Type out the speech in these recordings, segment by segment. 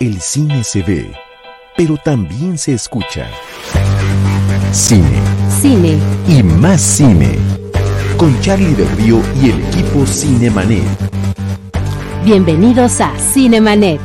El cine se ve, pero también se escucha. Cine. Cine. Y más cine. Con Charlie del Río y el equipo Cinemanet. Bienvenidos a Cinemanet.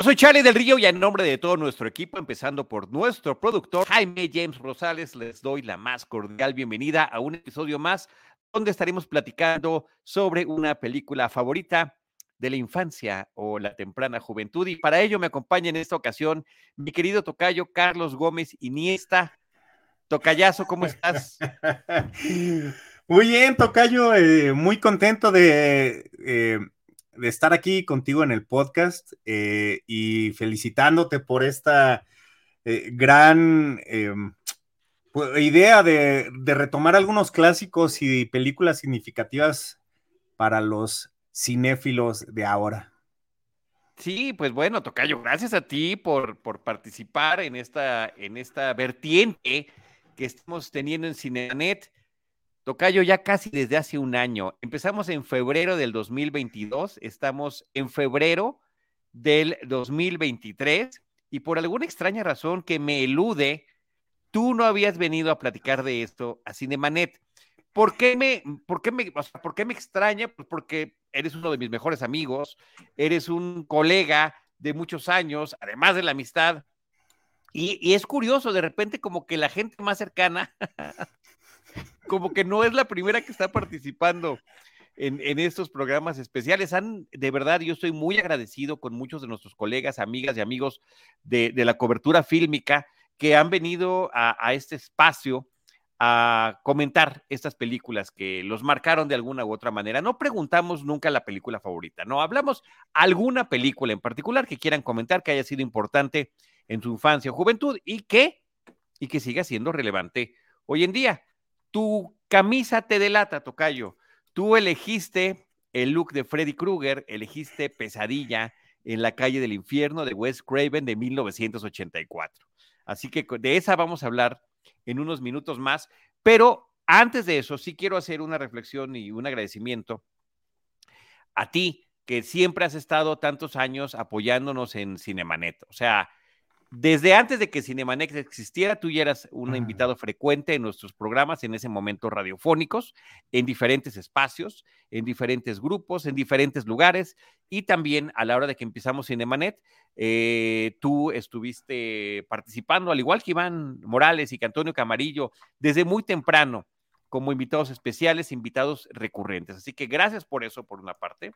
Soy Charlie del Río y en nombre de todo nuestro equipo, empezando por nuestro productor Jaime James Rosales, les doy la más cordial bienvenida a un episodio más donde estaremos platicando sobre una película favorita de la infancia o la temprana juventud. Y para ello me acompaña en esta ocasión mi querido tocayo Carlos Gómez Iniesta. Tocayazo, ¿cómo estás? Muy bien, Tocayo, eh, muy contento de, eh, de, estar aquí contigo en el podcast eh, y felicitándote por esta gran em, idea de, de, retomar algunos clásicos y películas significativas para los cinéfilos de ahora. Sí, pues bueno, Tocayo, gracias a ti por, por participar en esta, en esta vertiente que estamos teniendo en Cinenet. Tocayo, ya casi desde hace un año. Empezamos en febrero del 2022, estamos en febrero del 2023 y por alguna extraña razón que me elude, tú no habías venido a platicar de esto a Cinemanet. ¿Por qué me, por qué me, ¿por qué me extraña? Pues porque eres uno de mis mejores amigos, eres un colega de muchos años, además de la amistad. Y, es curioso, de repente como que la gente más cercana, como que no es la primera que está participando en, estos programas especiales. Han, de verdad, yo estoy muy agradecido con muchos de nuestros colegas, amigas y amigos de, la cobertura fílmica que han venido a este espacio a comentar estas películas que los marcaron de alguna u otra manera. No preguntamos nunca la película favorita, no hablamos alguna película en particular que quieran comentar que haya sido importante en su infancia o juventud y que y que siga siendo relevante hoy en día. Tu camisa te delata, Tocayo. Tú elegiste el look de Freddy Krueger, elegiste Pesadilla en la calle del infierno de Wes Craven de 1984. Así que de esa vamos a hablar en unos minutos más. Pero antes de eso, sí quiero hacer una reflexión y un agradecimiento a ti, que siempre has estado tantos años apoyándonos en Cinemanet. O sea, desde antes de que Cinemanet existiera, tú ya eras un invitado frecuente en nuestros programas, en ese momento radiofónicos, en diferentes espacios, en diferentes grupos, en diferentes lugares, y también a la hora de que empezamos Cinemanet, eh, tú estuviste participando, al igual que Iván Morales y que Antonio Camarillo, desde muy temprano, como invitados especiales, invitados recurrentes. Así que gracias por eso, por una parte.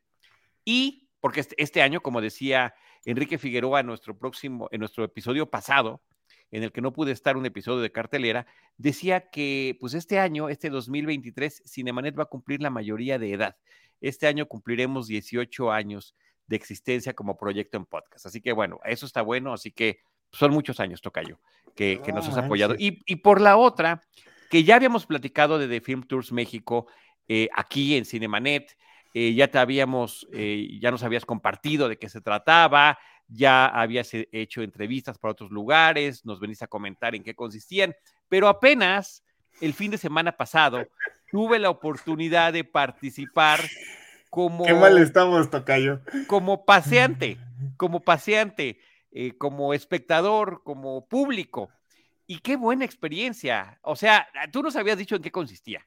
Y porque este, este, año, como decía Enrique Figueroa en nuestro próximo, en nuestro episodio pasado, en el que no pude estar un episodio de cartelera, decía que pues este año, este 2023, Cinemanet va a cumplir la mayoría de edad. Este año cumpliremos 18 años de existencia como proyecto en podcast. Así que bueno, eso está bueno, así que son muchos años, Tocayo, que, que nos has apoyado. Y, y, por la otra, que ya habíamos platicado de The Film Tours México eh, aquí en Cinemanet, eh, ya te habíamos, eh, ya nos habías compartido de qué se trataba, ya habías hecho entrevistas para otros lugares, nos veniste a comentar en qué consistían, pero apenas el fin de semana pasado tuve la oportunidad de participar como... Qué mal estamos, Tocayo. Como paseante, como paseante, eh, como espectador, como público. Y qué buena experiencia. O sea, tú nos habías dicho en qué consistía.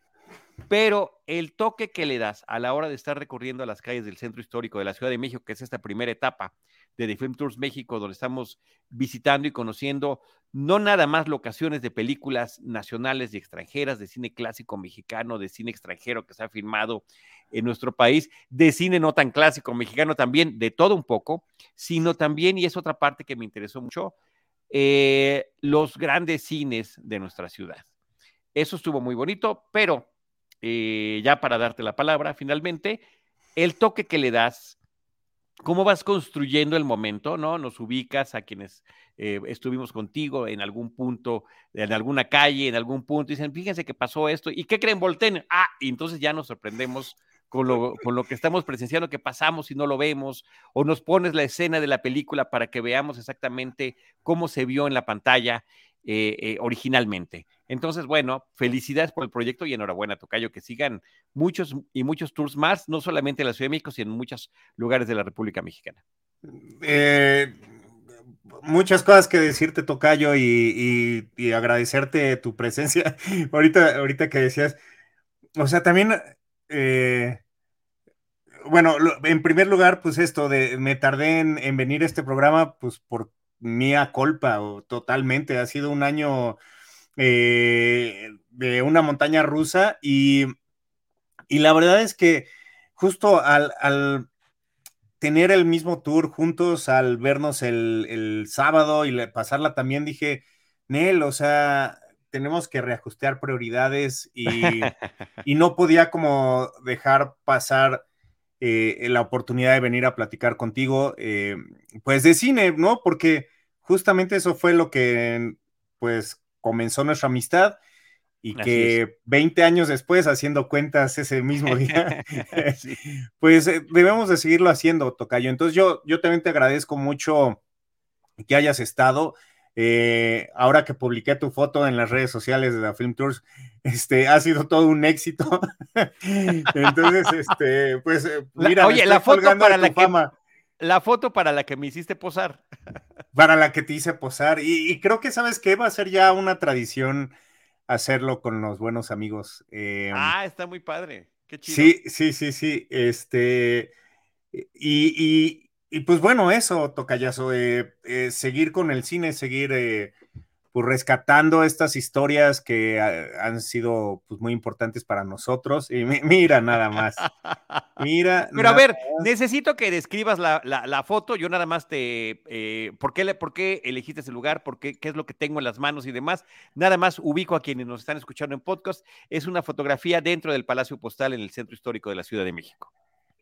Pero el toque que le das a la hora de estar recorriendo las calles del centro histórico de la Ciudad de México, que es esta primera etapa de The Film Tours México, donde estamos visitando y conociendo no nada más locaciones de películas nacionales y extranjeras, de cine clásico mexicano, de cine extranjero que se ha filmado en nuestro país, de cine no tan clásico mexicano también, de todo un poco, sino también, y es otra parte que me interesó mucho, eh, los grandes cines de nuestra ciudad. Eso estuvo muy bonito, pero eh, ya para darte la palabra, finalmente, el toque que le das, cómo vas construyendo el momento, ¿no? Nos ubicas a quienes eh, estuvimos contigo en algún punto, en alguna calle, en algún punto, y dicen, fíjense que pasó esto, ¿y qué creen? Volten. Ah, y entonces ya nos sorprendemos con lo, con lo que estamos presenciando, que pasamos y no lo vemos, o nos pones la escena de la película para que veamos exactamente cómo se vio en la pantalla. Eh, eh, originalmente. Entonces, bueno, felicidades por el proyecto y enhorabuena, Tocayo, que sigan muchos y muchos tours más, no solamente en la Ciudad de México, sino en muchos lugares de la República Mexicana. Eh, muchas cosas que decirte, Tocayo, y, agradecerte tu presencia. ahorita, ahorita que decías, o sea, también, bueno, en primer lugar, pues esto de me tardé en, venir a este programa, pues por mía culpa, o totalmente. Ha sido un año eh, de una montaña rusa y, y la verdad es que justo al, al tener el mismo tour juntos al vernos el, sábado y pasarla también, dije, Nel, o sea, tenemos que reajustar prioridades y, no podía como dejar pasar eh, la oportunidad de venir a platicar contigo, eh, pues de cine, ¿no? Porque justamente eso fue lo que, pues, comenzó nuestra amistad y que 20 años después, haciendo cuentas ese mismo día, pues eh, debemos de seguirlo haciendo, Tocayo. Entonces yo, yo también te agradezco mucho que hayas estado. Eh, ahora que publiqué tu foto en las redes sociales de la Film Tours, este, ha sido todo un éxito. Entonces, este, pues, eh, mira, oye, la foto para la que, la foto para la que me hiciste posar. Para la que te hice posar. Y, y creo que, ¿sabes qué? Va a ser ya una tradición hacerlo con los buenos amigos. Em, ah, está muy padre. Qué chido. Sí, sí, sí, sí. Este, y, y, pues bueno, eso, Tocayazo, eh, eh, seguir con el cine, seguir eh, pues rescatando estas historias que han sido pues, muy importantes para nosotros. Y mira nada más. Mira. Pero a ver, necesito que describas la, foto. Yo nada más te. Eh, ¿por, qué, ¿Por qué elegiste ese lugar? ¿Por qué, ¿Qué es lo que tengo en las manos y demás? Nada más ubico a quienes nos están escuchando en podcast. Es una fotografía dentro del Palacio Postal en el Centro Histórico de la Ciudad de México.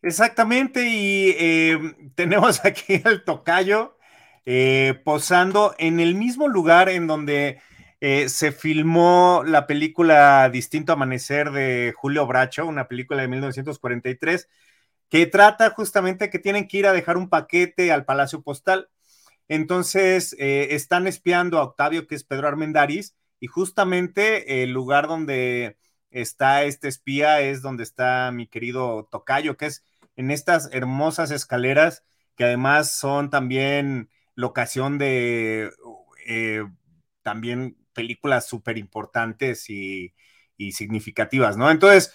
Exactamente, y eh, tenemos aquí el tocayo eh, posando en el mismo lugar en donde eh, se filmó la película Distinto Amanecer de Julio Bracho, una película de 1943, que trata justamente que tienen que ir a dejar un paquete al Palacio Postal. Entonces eh, están espiando a Octavio, que es Pedro Armendáriz, y justamente el lugar donde está este espía es donde está mi querido Tocayo, que es en estas hermosas escaleras que además son también locación de eh, también películas súper importantes y, significativas, ¿no? Entonces,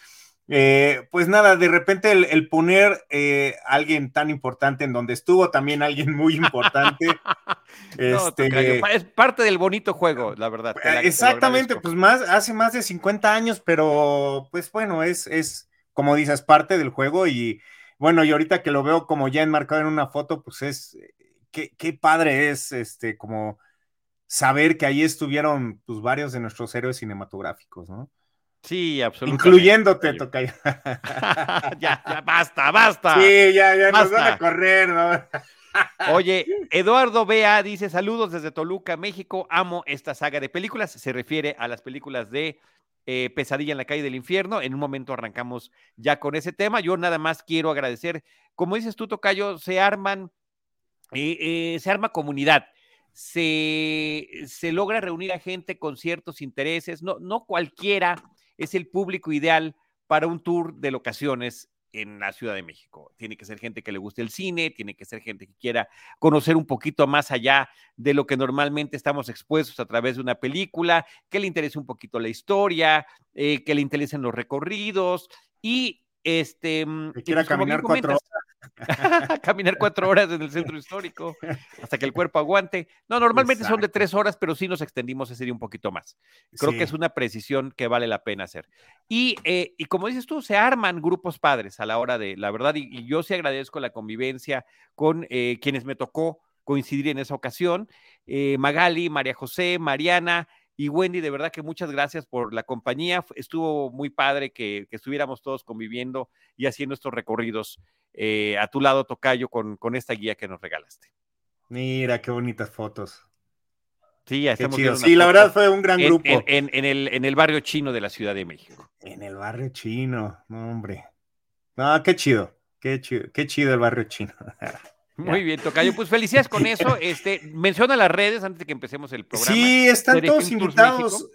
eh, pues nada, de repente el, poner eh, alguien tan importante en donde estuvo, también alguien muy importante. este, es parte del bonito juego, la verdad. exactamente, pues más, hace más de 50 años, pero pues bueno, es, es, como dices, parte del juego y bueno, y ahorita que lo veo como ya enmarcado en una foto, pues es, qué, padre es este como saber que ahí estuvieron pues varios de nuestros héroes cinematográficos, ¿no? Sí, absolutamente. Incluyéndote, Tocayo. ya, ya, basta, basta. Sí, ya, ya nos van a correr, ¿no? Oye, Eduardo Bea dice saludos desde Toluca, México. Amo esta saga de películas. Se refiere a las películas de eh, Pesadilla en la calle del infierno. En un momento arrancamos ya con ese tema. Yo nada más quiero agradecer, como dices tú, Tocayo, se arman eh, se arma comunidad, se, se, logra reunir a gente con ciertos intereses, no, no cualquiera es el público ideal para un tour de locaciones en la Ciudad de México. Tiene que ser gente que le guste el cine, tiene que ser gente que quiera conocer un poquito más allá de lo que normalmente estamos expuestos a través de una película, que le interese un poquito la historia, eh, que le interesen los recorridos y este... Mm, que quiera pues, caminar cuatro horas Caminar cuatro horas en el centro histórico hasta que el cuerpo aguante. No, normalmente son de tres horas, pero sí nos extendimos ese día un poquito más. Creo que es una precisión que vale la pena hacer. Y, eh, y, como dices tú, se arman grupos padres a la hora de, la verdad, y, yo sí agradezco la convivencia con eh, quienes me tocó coincidir en esa ocasión. Eh, Magali, María José, Mariana, y Wendy, de verdad que muchas gracias por la compañía. Estuvo muy padre que, estuviéramos todos conviviendo y haciendo estos recorridos eh, a tu lado, Tocayo, con, con esta guía que nos regalaste. Mira, qué bonitas fotos. Sí, ya estamos Sí, la verdad fue un gran grupo. En, el, en el barrio chino de la Ciudad de México. En el barrio chino, no, hombre. No, qué chido, qué chido, qué chido el barrio chino. Muy bien, Tocayo. Pues felicidades con eso. Este, menciona las redes antes de que empecemos el programa. Sí, están todos invitados.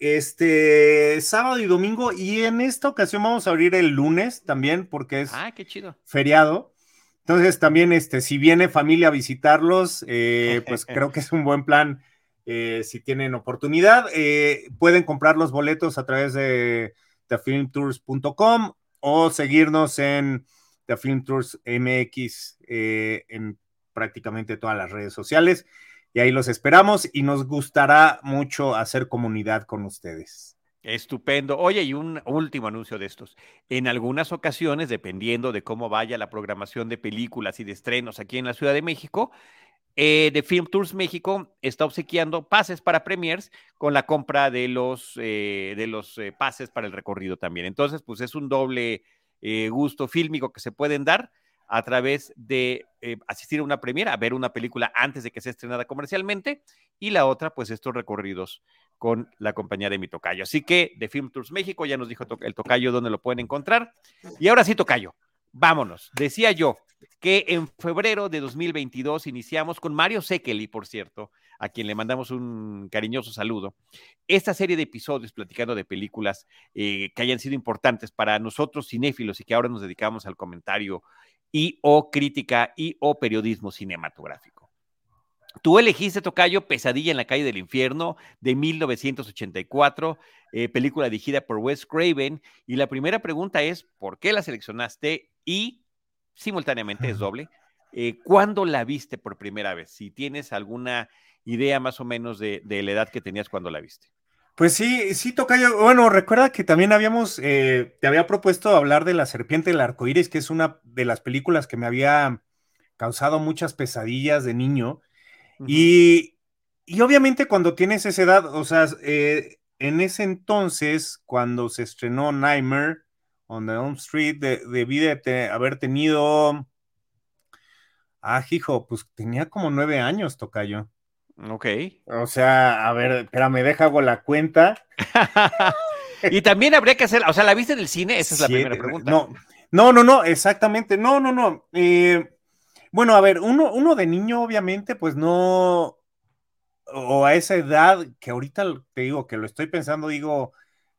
Este sábado y domingo, y en esta ocasión vamos a abrir el lunes también, porque es ah, qué chido. feriado. Entonces, también, este, si viene familia a visitarlos, eh, pues creo que es un buen plan. Eh, si tienen oportunidad, eh, pueden comprar los boletos a través de thefilmtours.com o seguirnos en The Film Tours MX en prácticamente todas las redes sociales. Y ahí los esperamos y nos gustará mucho hacer comunidad con ustedes. Estupendo. Oye, y un último anuncio de estos. En algunas ocasiones, dependiendo de cómo vaya la programación de películas y de estrenos aquí en la Ciudad de México, eh, Film Tours México está obsequiando pases para premiers con la compra de los, eh, de los eh, pases para el recorrido también. Entonces, pues es un doble gusto fílmico que se pueden dar a través de eh, asistir a una premiera, a ver una película antes de que sea estrenada comercialmente, y la otra, pues estos recorridos con la compañía de mi tocayo. Así que de Film Tours México ya nos dijo el tocayo dónde lo pueden encontrar. Y ahora sí, tocayo, vámonos. Decía yo que en febrero de 2022 iniciamos con Mario Sekeli, por cierto, a quien le mandamos un cariñoso saludo, esta serie de episodios platicando de películas eh, que hayan sido importantes para nosotros cinéfilos y que ahora nos dedicamos al comentario y o crítica y o periodismo cinematográfico. Tú elegiste, Tocayo, Pesadilla en la calle del infierno de 1984, eh, película dirigida por Wes Craven. Y la primera pregunta es, ¿por qué la seleccionaste? Y simultáneamente es doble. Eh, ¿Cuándo la viste por primera vez? Si tienes alguna idea más o menos de, de la edad que tenías cuando la viste. Pues sí, sí, Tocayo. Bueno, recuerda que también habíamos, eh, te había propuesto hablar de La Serpiente del Arco Iris, que es una de las películas que me había causado muchas pesadillas de niño. y, obviamente cuando tienes esa edad, o sea, eh, en ese entonces, cuando se estrenó Nightmare on the Elm Street, debí de haber tenido, ah, hijo, pues tenía como nueve años, Tocayo. Ok. O sea, a ver, espérame, deja hago la cuenta. y también habría que hacer, o sea, ¿la viste en el cine? Esa es la primera pregunta. No, no, no, no, exactamente. No, no, no. Eh, bueno, a ver, uno, uno de niño, obviamente, pues no, o a esa edad que ahorita te digo que lo estoy pensando, digo,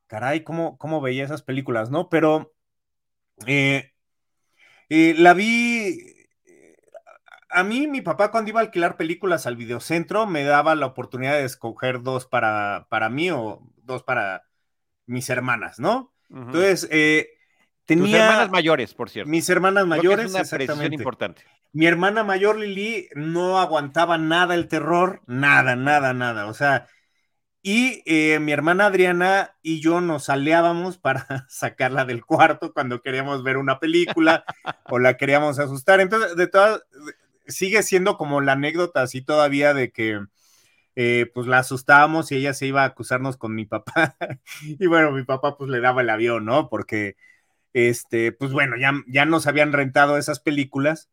caray, ¿cómo, cómo veía esas películas, no? Pero eh, eh, la vi a mí, mi papá, cuando iba a alquilar películas al videocentro, me daba la oportunidad de escoger dos para, para mí o dos para mis hermanas, ¿no? Entonces, eh, tenía. Tus hermanas mayores, por cierto. Mis hermanas mayores. es una importante. Mi hermana mayor, Lili, no aguantaba nada el terror, nada, nada, nada. O sea, y eh, mi hermana Adriana y yo nos aleábamos para sacarla del cuarto cuando queríamos ver una película o la queríamos asustar. Entonces, de todas, sigue siendo como la anécdota así todavía de que eh, pues la asustábamos y ella se iba a acusarnos con mi papá. y bueno, mi papá pues le daba el avión, ¿no? Porque, este, pues bueno, ya, ya nos habían rentado esas películas.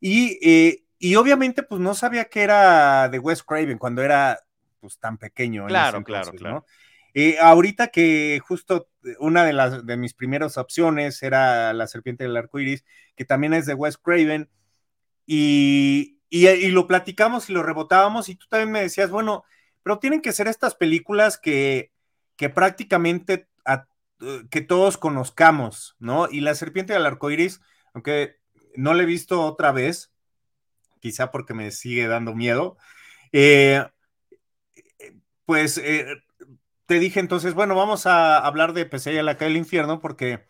Y, eh, y obviamente pues no sabía que era de Wes Craven cuando era pues tan pequeño. Claro, claro, claro. Eh, ahorita que justo una de las de mis primeras opciones era La Serpiente del Arco Iris, que también es de Wes Craven, y, lo platicamos y lo rebotábamos y tú también me decías, bueno, pero tienen que ser estas películas que, que prácticamente que todos conozcamos, ¿no? Y La Serpiente del Arco Iris, aunque no la he visto otra vez, quizá porque me sigue dando miedo, eh, pues eh, te dije entonces, bueno, vamos a hablar de Pesadilla la calle del infierno porque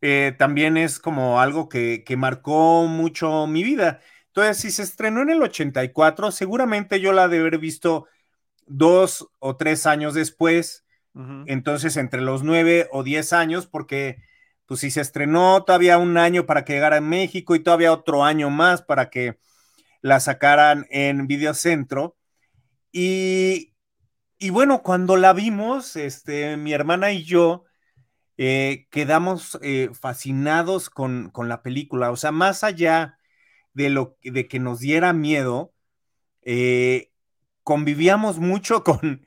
eh, también es como algo que, marcó mucho mi vida. Entonces, si se estrenó en el 84, seguramente yo la de haber visto dos o tres años después, entonces entre los nueve o diez años, porque pues si se estrenó todavía un año para que llegara a México y todavía otro año más para que la sacaran en Videocentro. Y, y bueno, cuando la vimos, este, mi hermana y yo, eh, quedamos eh, fascinados con, la película. O sea, más allá de, lo, de que nos diera miedo, eh, convivíamos mucho con,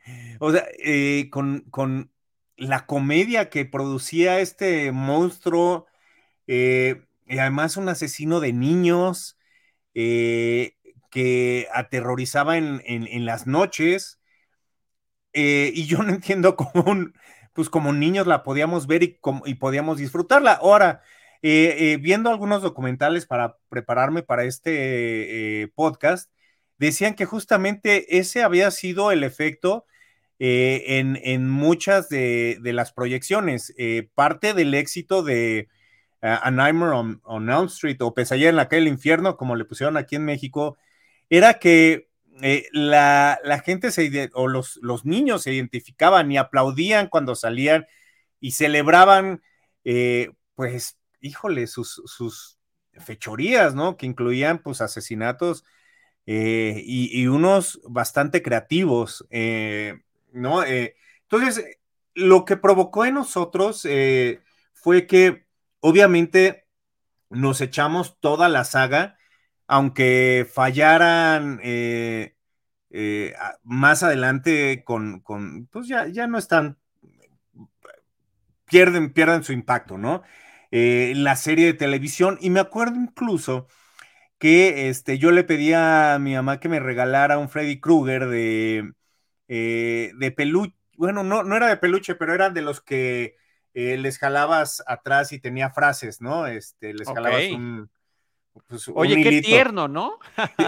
con, la comedia que producía este monstruo, y además un asesino de niños, que aterrorizaba en, las noches. Y yo no entiendo cómo, pues como niños la podíamos ver y, podíamos disfrutarla. Ahora, eh, viendo algunos documentales para prepararme para este podcast, decían que justamente ese había sido el efecto en, muchas de, las proyecciones. parte del éxito de a Nightmare on, Elm Street o Pesadilla en la calle del infierno, como le pusieron aquí en México, era que eh, la, gente se, o los, los, niños se identificaban y aplaudían cuando salían y celebraban, eh, pues, híjole, sus, sus, fechorías, ¿no? Que incluían, pues, asesinatos eh, y, unos bastante creativos, ¿no? entonces, lo que provocó en nosotros fue que obviamente nos echamos toda la saga, aunque fallaran eh, eh, más adelante con, pues ya, ya no están, pierden, pierden su impacto, ¿no? Eh, la serie de televisión, y me acuerdo incluso que este, yo le pedí a mi mamá que me regalara un Freddy Krueger de, de peluche, bueno, no, no era de peluche, pero era de los que les jalabas atrás y tenía frases, ¿no? Este, les jalabas un. Pues, Oye, qué tierno, ¿no?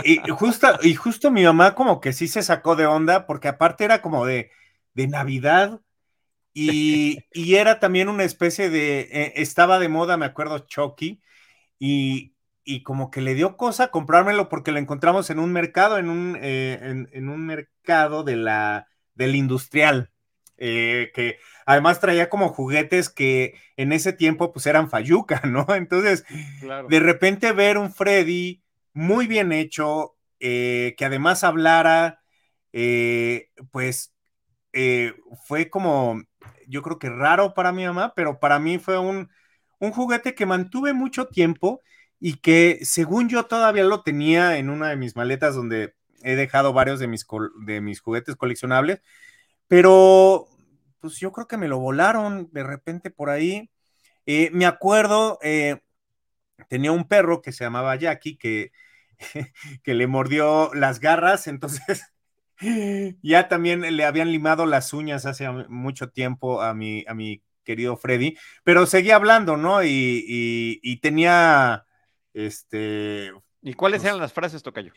y, justo, y justo mi mamá como que sí se sacó de onda, porque aparte era como de, de Navidad y, era también una especie de, eh, estaba de moda, me acuerdo, Chucky, y, y, como que le dio cosa comprármelo porque lo encontramos en un mercado, en un, eh, en, un mercado de la, del industrial, que Además traía como juguetes que en ese tiempo pues eran Fayuca, ¿no? Entonces, de repente ver un Freddy muy bien hecho, eh, que además hablara, eh, pues eh, fue como, yo creo que raro para mi mamá, pero para mí fue un, un juguete que mantuve mucho tiempo y que según yo todavía lo tenía en una de mis maletas donde he dejado varios de mis, de mis juguetes coleccionables, pero pues yo creo que me lo volaron de repente por ahí. Eh, me acuerdo, eh, tenía un perro que se llamaba Jackie que, que le mordió las garras, entonces ya también le habían limado las uñas hace mucho tiempo a mi, a mi querido Freddy, pero seguía hablando, ¿no? Y, tenía, este... ¿Y cuáles pues eran las frases, Tocayo?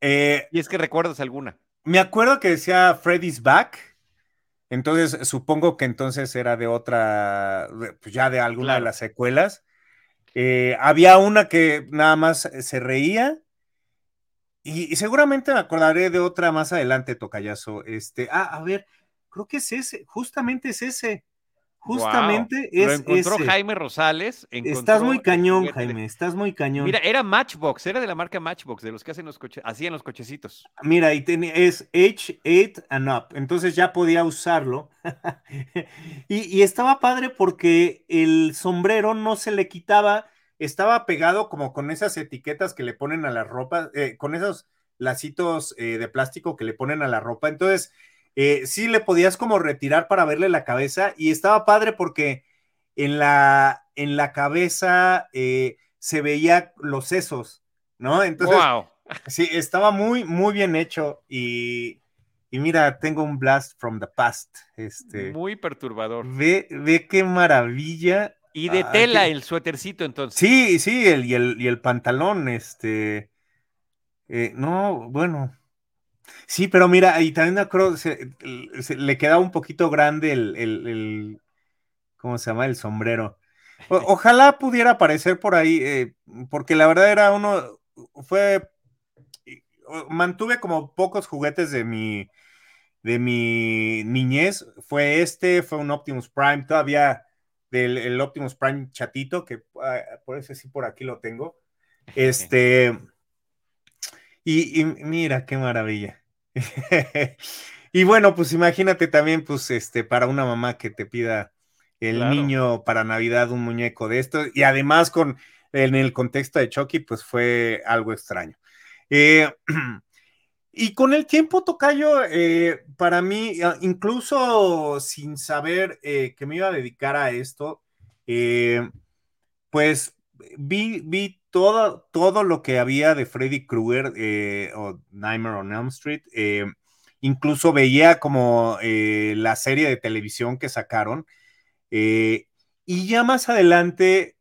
Eh, y es que recuerdas alguna. Me acuerdo que decía Freddy's back, entonces, supongo que entonces era de otra, pues ya de alguna de las secuelas. Eh, había una que nada más se reía. Y, seguramente me acordaré de otra más adelante, Tocayazo. Este, ah, a ver, creo que es ese, justamente es ese. Justamente es. Lo encontró Jaime Rosales. Estás muy cañón, Jaime, estás muy cañón. Mira, era Matchbox, era de la marca Matchbox, de los que hacen los coches, hacían los cochecitos. Mira, y es H8 and up, entonces ya podía usarlo. y, estaba padre porque el sombrero no se le quitaba, estaba pegado como con esas etiquetas que le ponen a la ropa, eh, con esos lacitos eh, de plástico que le ponen a la ropa. Entonces eh, sí le podías como retirar para verle la cabeza y estaba padre porque en la, en la cabeza eh, se veía los sesos, ¿no? Entonces, sí, estaba muy, muy bien hecho y, mira, tengo un blast from the past. Este, muy perturbador. Ve, ve qué maravilla. Y de tela el suétercito entonces. Sí, sí, el, y, el, y el pantalón, este. Eh, no, bueno, Sí, pero mira, y también me se, le queda un poquito grande el, el, ¿cómo se llama? El sombrero. ojalá pudiera aparecer por ahí, eh, porque la verdad era uno, fue, mantuve como pocos juguetes de mi, de mi niñez. Fue este, fue un Optimus Prime, todavía del el Optimus Prime chatito, que ah, por eso sí por aquí lo tengo. Este, y mira, qué maravilla. y bueno, pues imagínate también, pues, este, para una mamá que te pida el niño para Navidad un muñeco de esto, y además con, en el contexto de Chucky, pues fue algo extraño. Eh, y con el tiempo, Tocayo, eh, para mí, ah, incluso sin saber eh, que me iba a dedicar a esto, pues vi, vi todo, todo lo que había de Freddy Krueger eh, o Nightmare on Elm Street. Eh, incluso veía como eh, la serie de televisión que sacaron. y ya más adelante,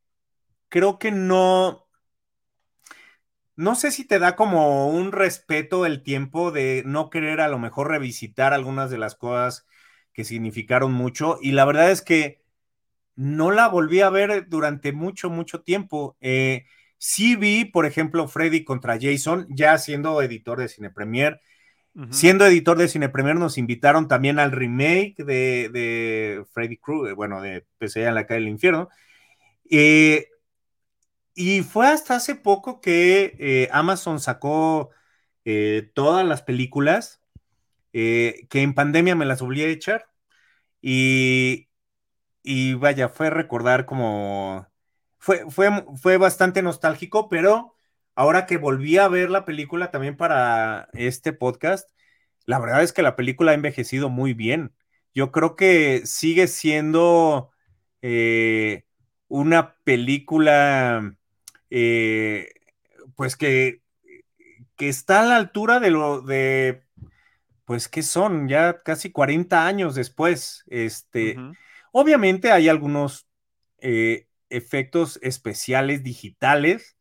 creo que no. No sé si te da como un respeto el tiempo de no querer a lo mejor revisitar algunas de las cosas que significaron mucho. Y la verdad es que no la volví a ver durante mucho, mucho tiempo. Sí vi, por ejemplo, Freddy contra Jason, ya siendo editor de Cine Premier. Siendo editor de Cine Premier, nos invitaron también al remake de, Freddy Krueger, bueno, de Pesadilla en la calle del infierno. Eh, y fue hasta hace poco que eh, Amazon sacó eh, todas las películas, que en pandemia me las volví a echar. Y, y vaya, fue recordar como fue, fue, bastante nostálgico, pero ahora que volví a ver la película también para este podcast, la verdad es que la película ha envejecido muy bien. Yo creo que sigue siendo eh, una película, eh, pues que, que está a la altura de lo de, pues que son ya casi 40 años después. Este, obviamente hay algunos eh, efectos especiales digitales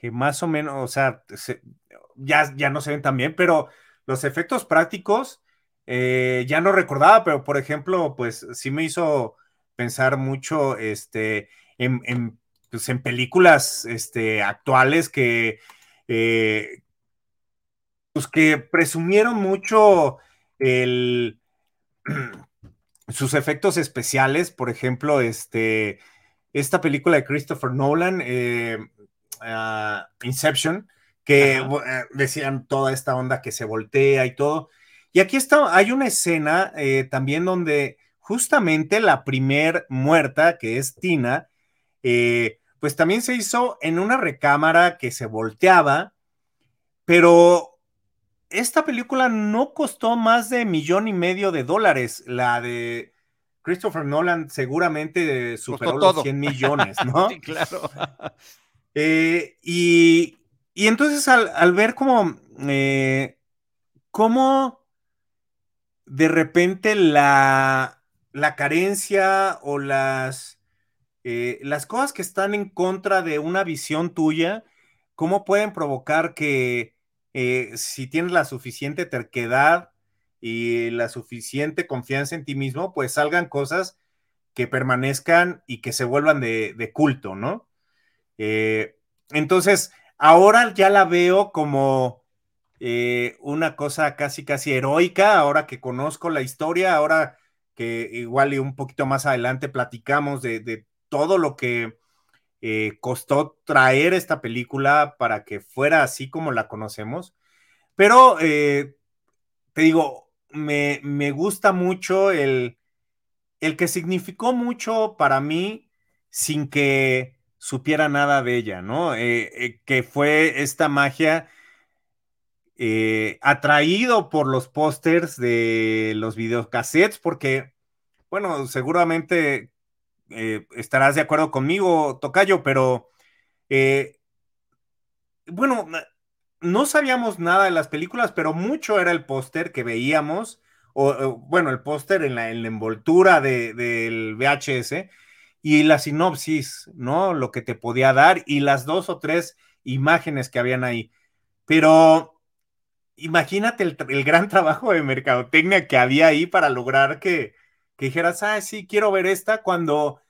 que más o menos, o sea, ya, ya no se ven tan bien, pero los efectos prácticos eh, ya no recordaba, pero por ejemplo, pues sí me hizo pensar mucho este, en, pues, en películas este, actuales que, eh, pues que presumieron mucho el, sus efectos especiales, por ejemplo, este, esta película de Christopher Nolan, eh, ah, Inception, que eh, decían toda esta onda que se voltea y todo. Y aquí está, hay una escena eh, también donde justamente la primer muerta, que es Tina, pues también se hizo en una recámara que se volteaba, pero esta película no costó más de millón y medio de dólares, la de Christopher Nolan seguramente superó los 100 millones, ¿no? sí, claro. Eh, y, entonces al, ver como, eh, cómo de repente la, la carencia o las, eh, las cosas que están en contra de una visión tuya, cómo pueden provocar que si tienes la suficiente terquedad, y la suficiente confianza en ti mismo, pues salgan cosas que permanezcan y que se vuelvan de, culto, ¿no? Eh, entonces, ahora ya la veo como eh, una cosa casi, casi heroica, ahora que conozco la historia, ahora que igual y un poquito más adelante platicamos de, todo lo que eh, costó traer esta película para que fuera así como la conocemos. Pero, te digo, me, gusta mucho el, el que significó mucho para mí sin que supiera nada de ella, ¿no? Eh, eh, que fue esta magia eh, atraído por los pósters de los videocassettes, porque, bueno, seguramente estarás de acuerdo conmigo, Tocayo, pero, bueno, no sabíamos nada de las películas, pero mucho era el póster que veíamos, o, bueno, el póster en la, envoltura del VHS y la sinopsis, ¿no? Lo que te podía dar y las dos o tres imágenes que habían ahí. Pero imagínate el, gran trabajo de mercadotecnia que había ahí para lograr que, que dijeras, ah, sí, quiero ver esta, cuando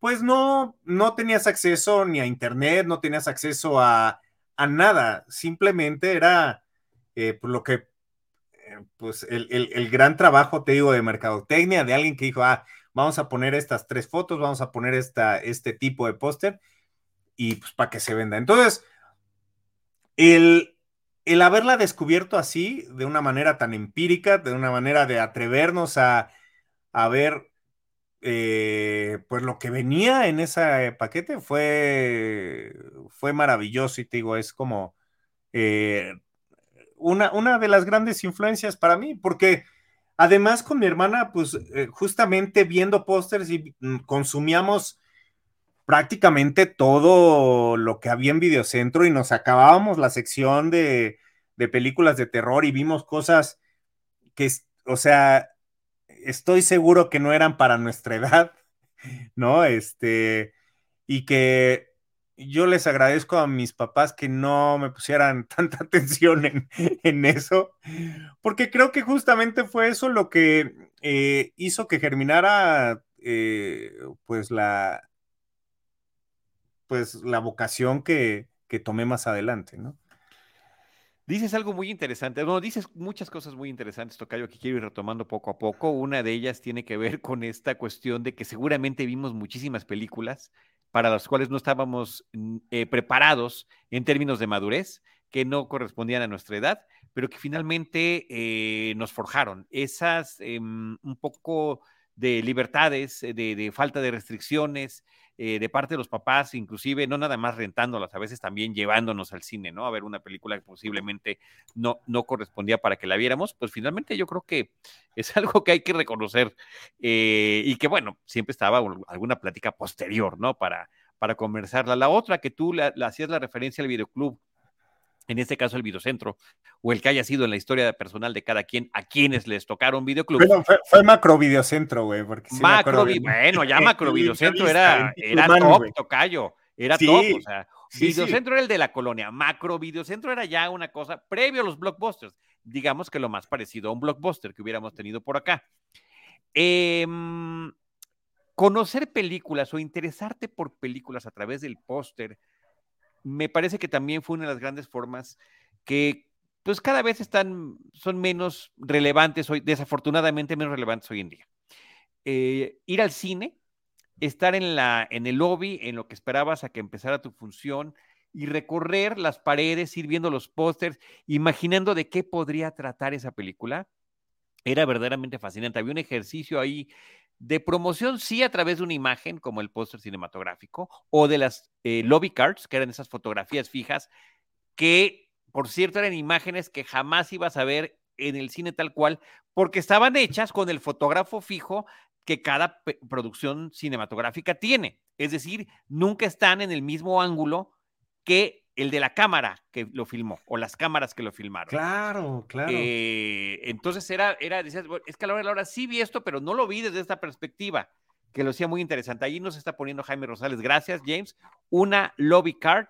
pues no, no tenías acceso ni a internet, no tenías acceso a, a nada, simplemente era eh, por lo que, eh, pues el, gran trabajo, te digo, de mercadotecnia, de alguien que dijo, ah, vamos a poner estas tres fotos, vamos a poner esta, este tipo de póster y pues para que se venda. Entonces, el, el haberla descubierto así, de una manera tan empírica, de una manera de atrevernos a, a ver eh, pues lo que venía en ese paquete fue, fue maravilloso y te digo, es como eh, una, una de las grandes influencias para mí, porque además con mi hermana, pues eh, justamente viendo pósters y mm, consumíamos prácticamente todo lo que había en Videocentro y nos acabábamos la sección de, de películas de terror y vimos cosas que, o sea, estoy seguro que no eran para nuestra edad, ¿no? Este, y que yo les agradezco a mis papás que no me pusieran tanta atención en, eso, porque creo que justamente fue eso lo que eh, hizo que germinara eh, pues la pues la vocación que, que tomé más adelante, ¿no? Dices algo muy interesante, bueno, dices muchas cosas muy interesantes, Tocayo, que quiero ir retomando poco a poco. Una de ellas tiene que ver con esta cuestión de que seguramente vimos muchísimas películas para las cuales no estábamos mm, eh, preparados en términos de madurez, que no correspondían a nuestra edad, pero que finalmente eh, nos forjaron. Esas em, un poco de libertades, de, de falta de restricciones, eh, de parte de los papás, inclusive no nada más rentándolas, a veces también llevándonos al cine, ¿no? A ver una película que posiblemente no, no correspondía para que la viéramos, pues finalmente yo creo que es algo que hay que reconocer eh, y que bueno, siempre estaba alguna plática posterior, ¿no? Para, para conversarla. La otra que tú le hacías la referencia al videoclub en este caso el videocentro, o el que haya sido en la historia personal de cada quien, a quienes les tocaron videoclub. Bueno, fue, macro videocentro, güey. macro, bueno, ya macro videocentro era, era top, tocayo, era top, o sea, videocentro era el de la colonia, macro videocentro era ya una cosa previo a los blockbusters, digamos que lo más parecido a un blockbuster que hubiéramos tenido por acá. Em, conocer películas o interesarte por películas a través del póster, me parece que también fue una de las grandes formas que pues cada vez están, son menos relevantes hoy, desafortunadamente menos relevantes hoy en día. Eh, ir al cine, estar en, la, en el lobby, en lo que esperabas a que empezara tu función y recorrer las paredes, ir viendo los pósters, imaginando de qué podría tratar esa película, era verdaderamente fascinante. Había un ejercicio ahí de promoción, sí, a través de una imagen como el póster cinematográfico o de las eh, lobby cards, que eran esas fotografías fijas, que por cierto eran imágenes que jamás ibas a ver en el cine tal cual, porque estaban hechas con el fotógrafo fijo que cada producción cinematográfica tiene. Es decir, nunca están en el mismo ángulo que el de la cámara que lo filmó o las cámaras que lo filmaron. Claro, claro. Eh, entonces era, era, decías, es que a la hora de la hora sí vi esto, pero no lo vi desde esta perspectiva, que lo hacía muy interesante. Ahí nos está poniendo Jaime Rosales, gracias James, una lobby card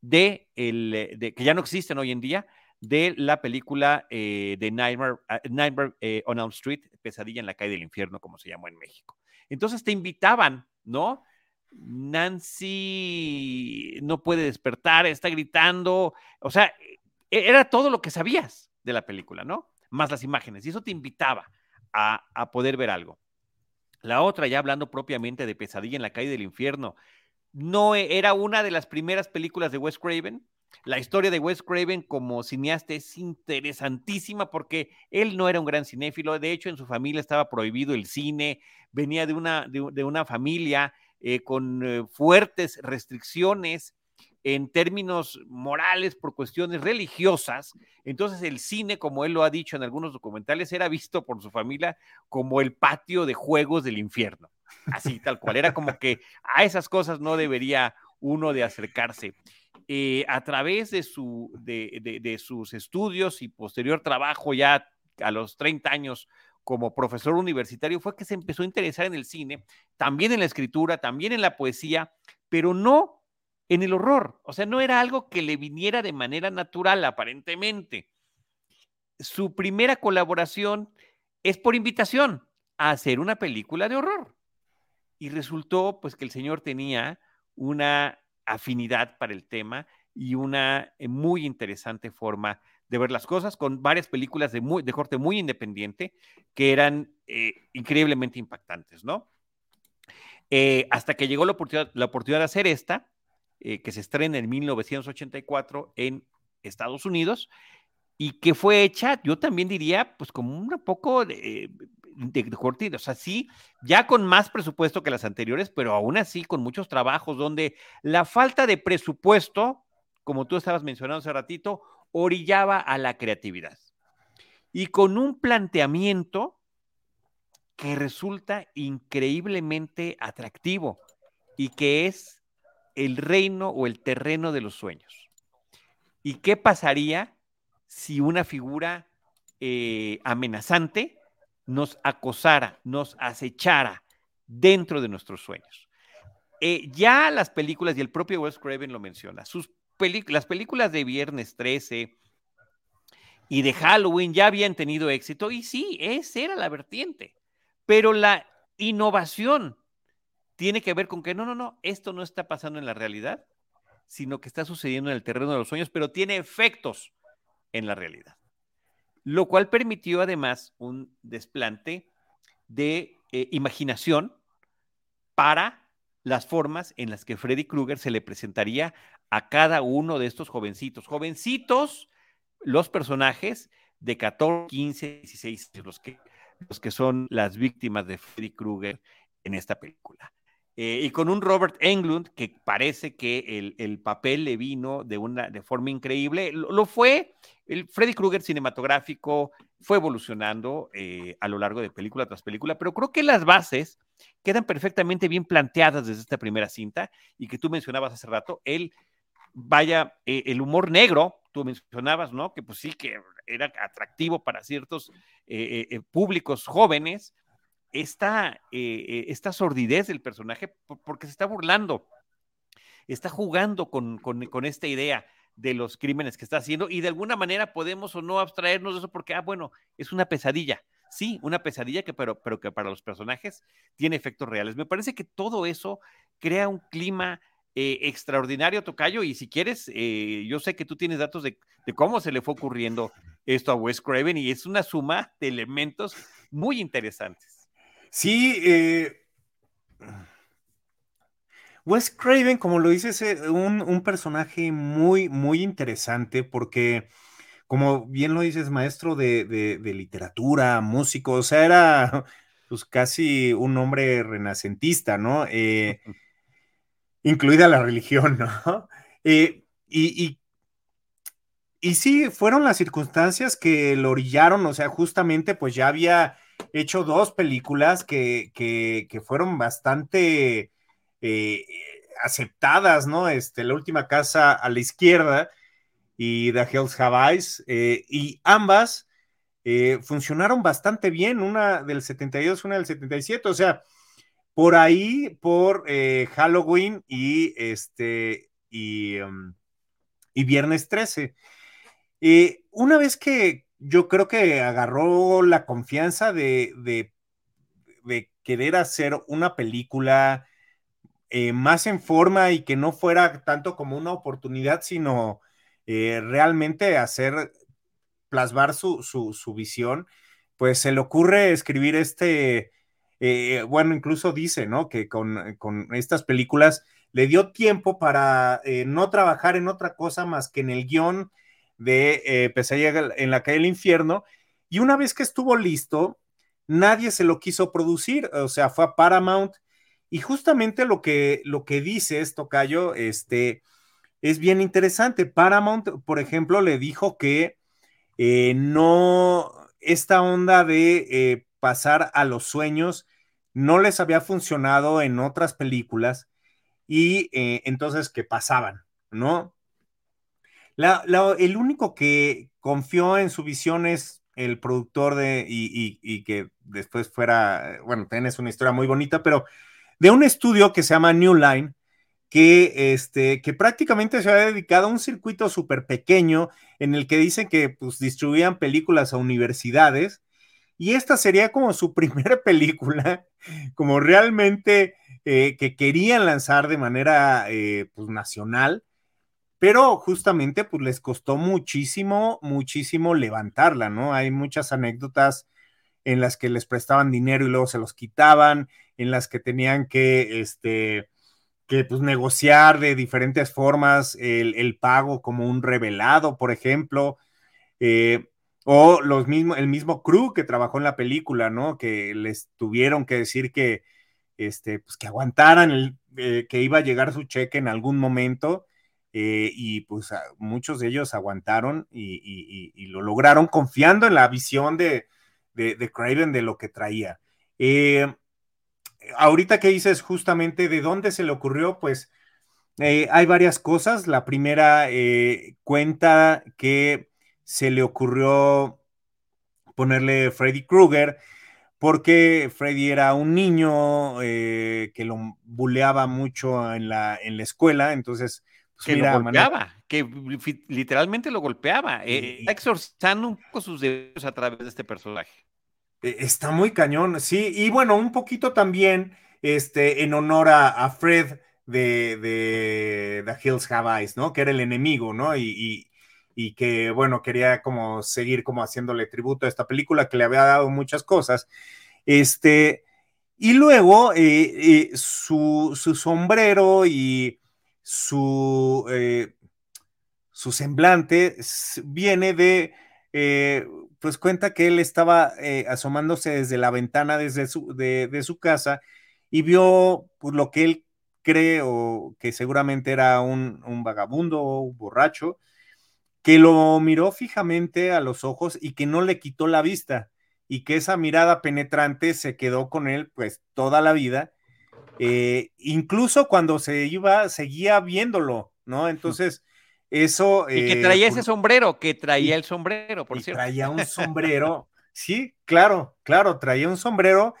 de, el, de que ya no existen hoy en día, de la película eh, de Nightmare, ah, Nightmare eh, on Elm Street, Pesadilla en la calle del infierno, como se llamó en México. Entonces te invitaban, ¿no? Nancy no puede despertar, está gritando, o sea, e-, era todo lo que sabías de la película, ¿no? Más las imágenes, y eso te invitaba a, poder ver algo. La otra, ya hablando propiamente de Pesadilla en la calle del infierno, no e-, era una de las primeras películas de Wes Craven. La historia de Wes Craven como cineasta es interesantísima porque él no era un gran cinéfilo, de hecho en su familia estaba prohibido el cine, venía de una, de una familia eh, con eh, fuertes restricciones en términos morales por cuestiones religiosas. Entonces el cine, como él lo ha dicho en algunos documentales, era visto por su familia como el patio de juegos del infierno. Así, tal cual. Era como que a esas cosas no debería uno de acercarse. Eh, a través de, su, de, de, sus estudios y posterior trabajo ya a los 30 años como profesor universitario fue que se empezó a interesar en el cine, también en la escritura, también en la poesía, pero no en el horror. O sea, no era algo que le viniera de manera natural, aparentemente. Su primera colaboración es por invitación a hacer una película de horror. Y resultó pues que el señor tenía una afinidad para el tema y una eh, muy interesante forma de ver las cosas, con varias películas de, muy, de corte muy independiente que eran eh, increíblemente impactantes, ¿no? Eh, hasta que llegó la oportunidad, la oportunidad de hacer esta, eh, que se estrena en 1984 en Estados Unidos, y que fue hecha, yo también diría, pues como un poco de, de, de corte, o sea, sí, ya con más presupuesto que las anteriores, pero aún así con muchos trabajos donde la falta de presupuesto, como tú estabas mencionando hace ratito, orillaba a la creatividad. Y con un planteamiento que resulta increíblemente atractivo. y que es el reino o el terreno de los sueños. ¿Y qué pasaría si una figura eh, amenazante nos acosara, nos acechara dentro de nuestros sueños? Eh, ya las películas, y el propio Wes Craven lo menciona, sus las películas de Viernes 13 y de Halloween ya habían tenido éxito, y sí, esa era la vertiente. Pero la innovación tiene que ver con que no, no, no, esto no está pasando en la realidad, sino que está sucediendo en el terreno de los sueños, pero tiene efectos en la realidad. Lo cual permitió además un desplante de eh, imaginación para las formas en las que Freddy Krueger se le presentaría a cada uno de estos jovencitos. Jovencitos, los personajes de 14, 15, 16 los que, los que son las víctimas de Freddy Krueger en esta película. Eh, y con un Robert Englund que parece que el, papel le vino de, una, de forma increíble. Lo, fue, el Freddy Krueger cinematográfico fue evolucionando eh, a lo largo de película tras película, pero creo que las bases quedan perfectamente bien planteadas desde esta primera cinta y que tú mencionabas hace rato, el, vaya, eh, el humor negro, tú mencionabas, ¿no? Que pues sí, que era atractivo para ciertos públicos jóvenes, esta, eh, esta sordidez del personaje porque se está burlando, está jugando con, esta idea de los crímenes que está haciendo y de alguna manera podemos o no abstraernos de eso porque, ah, bueno, es una pesadilla. Sí, una pesadilla que pero, pero que para los personajes tiene efectos reales. Me parece que todo eso crea un clima eh, extraordinario, Tocayo, y si quieres, eh, yo sé que tú tienes datos de, cómo se le fue ocurriendo esto a Wes Craven y es una suma de elementos muy interesantes. Sí, eh, Wes Craven, como lo dices, es un, personaje muy, muy interesante porque, como bien lo dices, maestro de, literatura, músico, o sea, era pues casi un hombre renacentista, ¿no? Eh, incluida la religión, ¿no? Eh, y, y sí, fueron las circunstancias que lo orillaron, o sea, justamente pues ya había hecho dos películas que, fueron bastante eh, aceptadas, ¿no? Este, La última casa a la izquierda y The Hills Have Eyes, eh, y ambas eh, funcionaron bastante bien, una del 72, una del 77, o sea, por ahí, por Halloween y este, y, um, y Viernes 13. una vez que, yo creo que agarró la confianza de, querer hacer una película eh, más en forma y que no fuera tanto como una oportunidad, sino eh, realmente hacer, plasmar su, su, visión, pues se le ocurre escribir este, eh, bueno, incluso dice, ¿no? Que con, con estas películas le dio tiempo para no trabajar en otra cosa más que en el guion de eh, Pesadilla en la calle del infierno, y una vez que estuvo listo, nadie se lo quiso producir, o sea, fue a Paramount, y justamente lo que, lo que dice esto, Cayo, este, es bien interesante. Paramount, por ejemplo, le dijo que eh, no, esta onda de eh, pasar a los sueños no les había funcionado en otras películas y eh, entonces que pasaban, ¿no? El único que confió en su visión es el productor de, y, que después fuera, bueno, tenés una historia muy bonita, pero de un estudio que se llama New Line, que, este, que prácticamente se ha dedicado a un circuito súper pequeño en el que dicen que pues, distribuían películas a universidades, y esta sería como su primera película, como realmente eh, que querían lanzar de manera eh, pues, nacional pero justamente pues les costó muchísimo, muchísimo levantarla, ¿no? Hay muchas anécdotas en las que les prestaban dinero y luego se los quitaban, en las que tenían que, este, que pues negociar de diferentes formas el, pago como un revelado, por ejemplo, eh, o los mismos, el mismo crew que trabajó en la película, ¿no? Que les tuvieron que decir que, este, pues que aguantaran el, eh, que iba a llegar su cheque en algún momento eh, y pues muchos de ellos aguantaron y, lo lograron confiando en la visión de, de, Craven de lo que traía. Eh, ahorita que dices justamente de dónde se le ocurrió, pues eh, hay varias cosas. La primera cuenta que se le ocurrió ponerle Freddy Krueger porque Freddy era un niño que lo buleaba mucho en la, en la escuela, entonces... Pues que lo golpeaba, que literalmente lo golpeaba, está exorcizando un poco sus dedos a través de este personaje. E, está muy cañón, sí, y bueno, un poquito también este, en honor a, Fred de, de The Hills Have Eyes, ¿no? Que era el enemigo, ¿no? Y, y, que, bueno, quería como seguir como haciéndole tributo a esta película que le había dado muchas cosas. Este, y luego eh, eh, su, su, sombrero y su, eh, su semblante viene de pues cuenta que él estaba eh, asomándose desde la ventana desde su, de, su casa y vio pues, lo que él cree o que seguramente era un, un vagabundo o borracho, que lo miró fijamente a los ojos y que no le quitó la vista y que esa mirada penetrante se quedó con él pues toda la vida, eh, incluso cuando se iba, seguía viéndolo, ¿no? Entonces, eso. Y que eh, traía ese sombrero, que traía el sombrero, por cierto. Traía un sombrero, sí, claro, claro, traía un sombrero.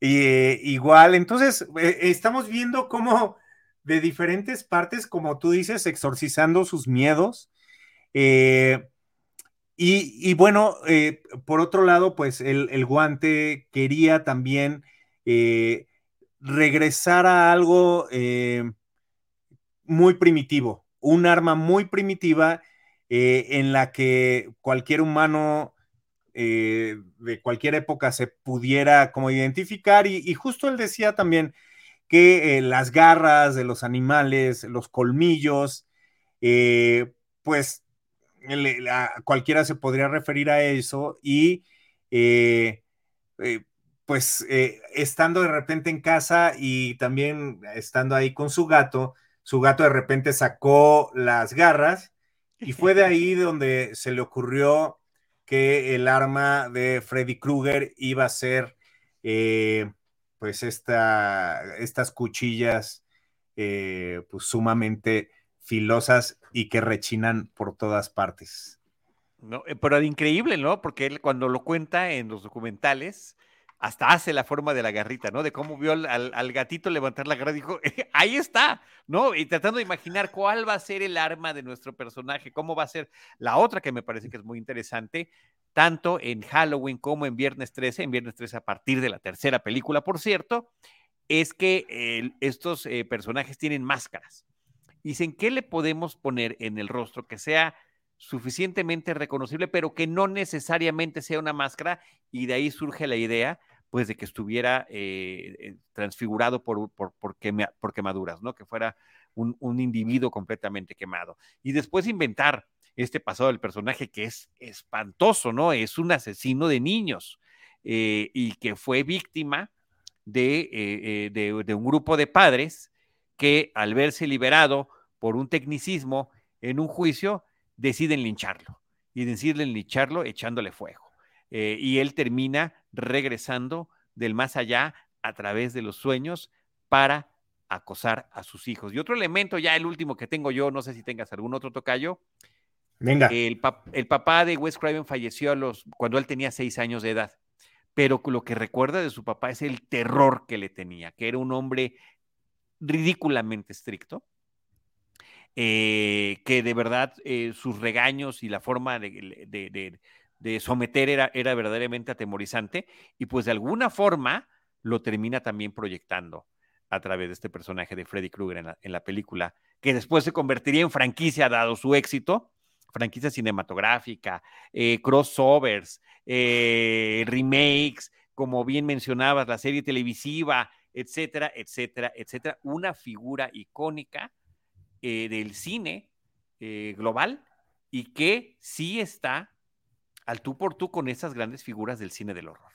Eh, igual, entonces, eh, estamos viendo cómo de diferentes partes, como tú dices, exorcizando sus miedos. Y, bueno, por otro lado, pues el, el guante quería también regresar a algo muy primitivo, un arma muy primitiva eh, en la que cualquier humano eh, de cualquier época se pudiera como identificar y, justo él decía también que eh, las garras de los animales, los colmillos, pues cualquiera se podría referir a eso y pues estando de repente en casa y también estando ahí con su gato, su gato de repente sacó las garras y fue de ahí donde se le ocurrió que el arma de Freddy Krueger iba a ser eh, pues esta, estas cuchillas eh, pues sumamente filosas y que rechinan por todas partes. No, eh, pero increíble, ¿no? Porque él cuando lo cuenta en los documentales, hasta hace la forma de la garrita, ¿no? De cómo vio al, gatito levantar la garra, dijo, ahí está, ¿no? Y tratando de imaginar cuál va a ser el arma de nuestro personaje, cómo va a ser la otra que me parece que es muy interesante, tanto en Halloween como en Viernes 13, en Viernes 13 a partir de la tercera película, por cierto, es que estos eh, personajes tienen máscaras. Dicen, ¿qué le podemos poner en el rostro que sea suficientemente reconocible, pero que no necesariamente sea una máscara? Y de ahí surge la idea pues de que estuviera eh, eh, transfigurado por, por, por, quemaduras, ¿no? Que fuera un, individuo completamente quemado. Y después inventar este pasado del personaje que es espantoso, ¿no? Es un asesino de niños eh, y que fue víctima de, de, un grupo de padres que al verse liberado por un tecnicismo en un juicio, deciden lincharlo y deciden lincharlo echándole fuego. y él termina regresando del más allá a través de los sueños para acosar a sus hijos. Y otro elemento, ya el último que tengo yo, no sé si tengas algún otro tocayo. Venga. El, papá de Wes Craven falleció a los, cuando él tenía seis años de edad, pero lo que recuerda de su papá es el terror que le tenía, que era un hombre ridículamente estricto, eh, que de verdad eh, sus regaños y la forma de, de someter era, era verdaderamente atemorizante y pues de alguna forma lo termina también proyectando a través de este personaje de Freddy Krueger en la, película, que después se convertiría en franquicia dado su éxito, franquicia cinematográfica, eh, crossovers, remakes, como bien mencionabas, la serie televisiva, etcétera, etcétera, etcétera. Una figura icónica eh, del cine global y que sí está al tú por tú con esas grandes figuras del cine del horror.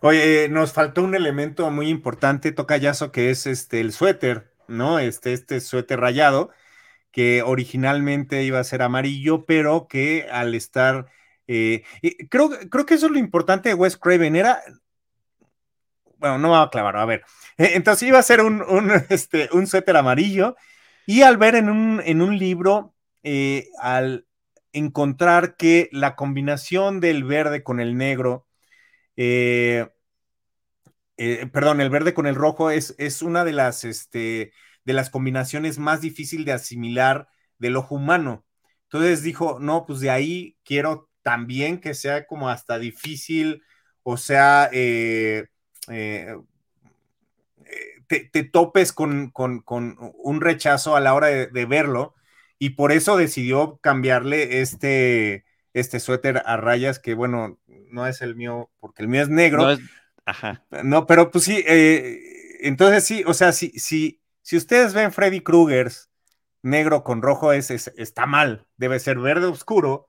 Oye, nos faltó un elemento muy importante, Tocayazo, que es este el suéter, ¿no? Este, este suéter rayado, que originalmente iba a ser amarillo, pero que al estar. Eh, creo, creo que eso es lo importante de Wes Craven, era. bueno, no me va a clavar, a ver. Entonces iba a ser un, este, un suéter amarillo y al ver en un, en un libro, eh, al encontrar que la combinación del verde con el negro, eh, eh, perdón, el verde con el rojo es, es una de las, este, de las combinaciones más difíciles de asimilar del ojo humano. Entonces dijo, no, pues de ahí quiero también que sea como hasta difícil, o sea, eh, te, topes con, un rechazo a la hora de, verlo, y por eso decidió cambiarle este, este suéter a rayas, que bueno, no es el mío, porque el mío es negro. No, Ajá. no pero pues sí, eh, entonces sí, o sea, si, si, si ustedes ven Freddy Krueger negro con rojo, es, está mal, debe ser verde oscuro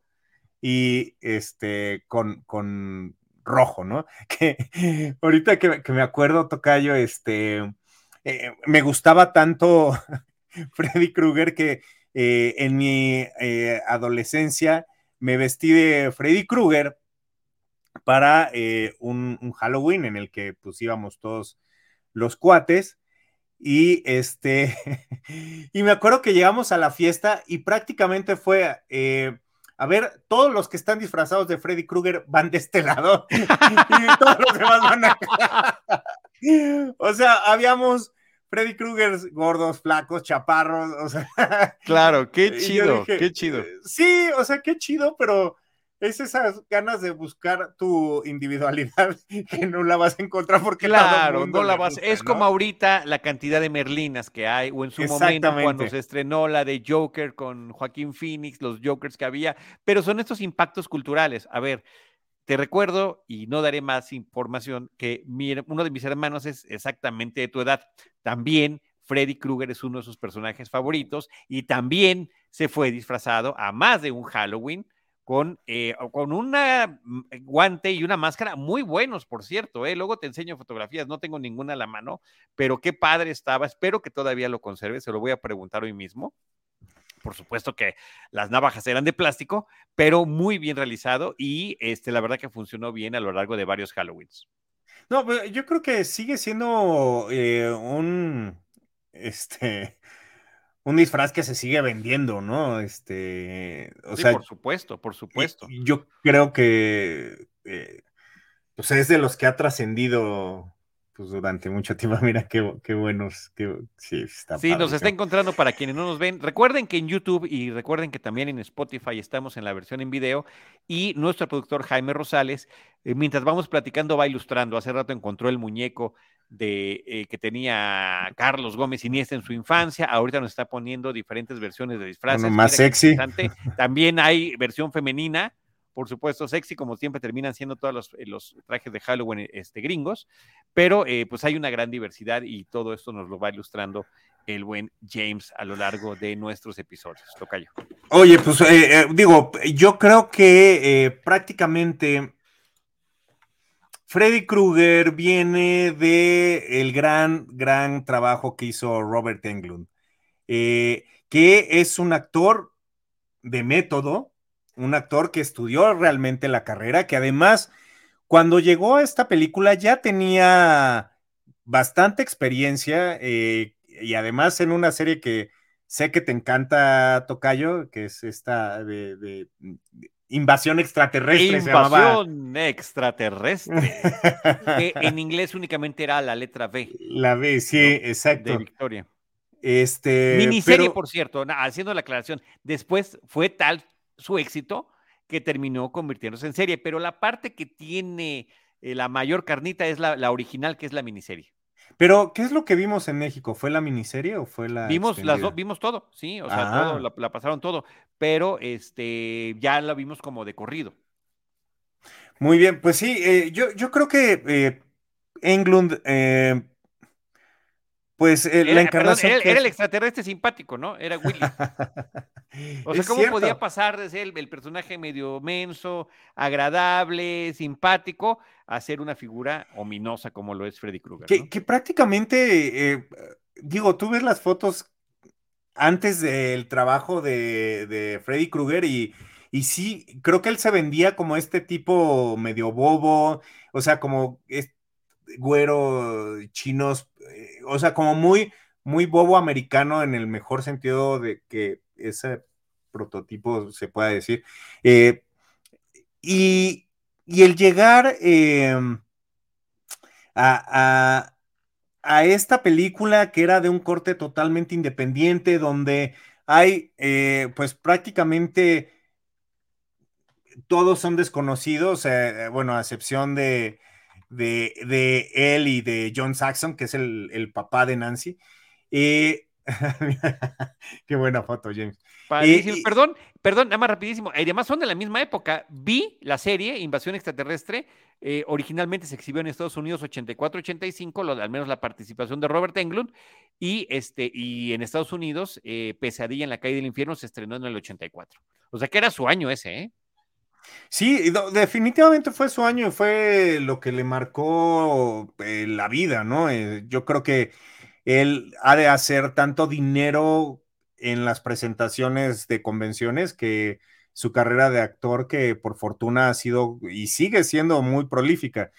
y este con, con rojo, ¿no? Que ahorita que, me acuerdo, Tocayo, este, eh, me gustaba tanto Freddy Krueger que eh, en mi eh, adolescencia me vestí de Freddy Krueger para un, Halloween en el que pues íbamos todos los cuates y este, y me acuerdo que llegamos a la fiesta y prácticamente fue, a ver, todos los que están disfrazados de Freddy Krueger van de este lado y todos los demás van acá. o sea, habíamos Freddy Krueger gordos, flacos, chaparros, o sea. Claro, qué chido, qué chido. Sí, o sea, qué chido, pero es esas ganas de buscar tu individualidad que no la vas a encontrar porque claro, no la vas. es como ahorita la cantidad de Merlinas que hay, o en su momento cuando se estrenó la de Joker con Joaquín Phoenix, los Jokers que había, pero son estos impactos culturales. A ver, te recuerdo, y no daré más información, que uno de mis hermanos es exactamente de tu edad. También Freddy Krueger es uno de sus personajes favoritos y también se fue disfrazado a más de un Halloween con, eh, con una mm, eh, guante y una máscara muy buenos, por cierto. ¿eh? Luego te enseño fotografías, no tengo ninguna a la mano, pero qué padre estaba. Espero que todavía lo conserve, se lo voy a preguntar hoy mismo. Por supuesto que las navajas eran de plástico, pero muy bien realizado y este, la verdad que funcionó bien a lo largo de varios Halloweens. No, yo creo que sigue siendo eh, un, este, un disfraz que se sigue vendiendo, ¿no? Este, o sí, sea, por supuesto, por supuesto. Yo creo que eh, pues es de los que ha trascendido pues durante mucho tiempo. Mira qué, qué buenos, qué, sí, está Sí, nos está encontrando para quienes no nos ven. Recuerden que en YouTube y recuerden que también en Spotify estamos en la versión en video y nuestro productor Jaime Rosales, eh, mientras vamos platicando, va ilustrando. Hace rato encontró el muñeco de eh, que tenía Carlos Gómez Iniesta en su infancia. Ahorita nos está poniendo diferentes versiones de disfraces. más sexy. También hay versión femenina, por supuesto, sexy, como siempre terminan siendo todos los, eh, los trajes de Halloween este, gringos, pero eh, pues hay una gran diversidad y todo esto nos lo va ilustrando el buen James a lo largo de nuestros episodios. Tocayo. Oye, pues digo, yo creo que prácticamente Freddy Krueger viene de el gran, gran trabajo que hizo Robert Englund, eh, que es un actor de método, un actor que estudió realmente la carrera, que además, cuando llegó a esta película ya tenía bastante experiencia eh, y además en una serie que sé que te encanta, Tocayo, que es esta de Invasión extraterrestre. Invasión extraterrestre. que en inglés únicamente era la letra B. La B, sí, exacto. De Victoria. Este, Miniserie, por cierto, haciendo la aclaración. Después fue tal su éxito que terminó convirtiéndose en serie, pero la parte que tiene eh, la mayor carnita es la original, que es la miniserie. Pero, ¿qué es lo que vimos en México? ¿Fue la miniserie o fue la.? Vimos las dos, vimos todo, sí, o sea, todo, ah. la, pasaron todo, pero este ya la vimos como de corrido. Muy bien, pues sí, eh, yo, yo creo que eh, Englund eh, pues eh, la encarnación. era, el extraterrestre simpático, ¿no? Era Willy. o sea, ¿cómo podía pasar de ser el, personaje medio menso, agradable, simpático, a ser una figura ominosa como lo es Freddy Krueger? Que, prácticamente, eh, digo, tú ves las fotos antes del trabajo de, Freddy Krueger y, y sí, creo que él se vendía como este tipo medio bobo, o sea, como güero, chinos, eh, o sea, como muy, muy bobo americano en el mejor sentido de que ese prototipo se pueda decir. Eh, y, el llegar em, a, a, esta película que era de un corte totalmente independiente, donde hay eh, pues prácticamente todos son desconocidos, bueno, a excepción de, de, él y de John Saxon, que es el, papá de Nancy. Eh, qué buena foto, James. perdón, perdón, nada más rapidísimo. Además son de la misma época. Vi la serie Invasión Extraterrestre. Eh, originalmente se exhibió en Estados Unidos 84-85, al menos la participación de Robert Englund. Y, este, y en Estados Unidos, Pesadilla en la calle del infierno se estrenó en el 84. O sea que era su año ese, ¿eh? Sí, definitivamente fue su año y fue lo que le marcó eh, la vida, ¿no? Eh, yo creo que él ha de hacer tanto dinero en las presentaciones de convenciones que su carrera de actor que por fortuna ha sido y sigue siendo muy prolífica.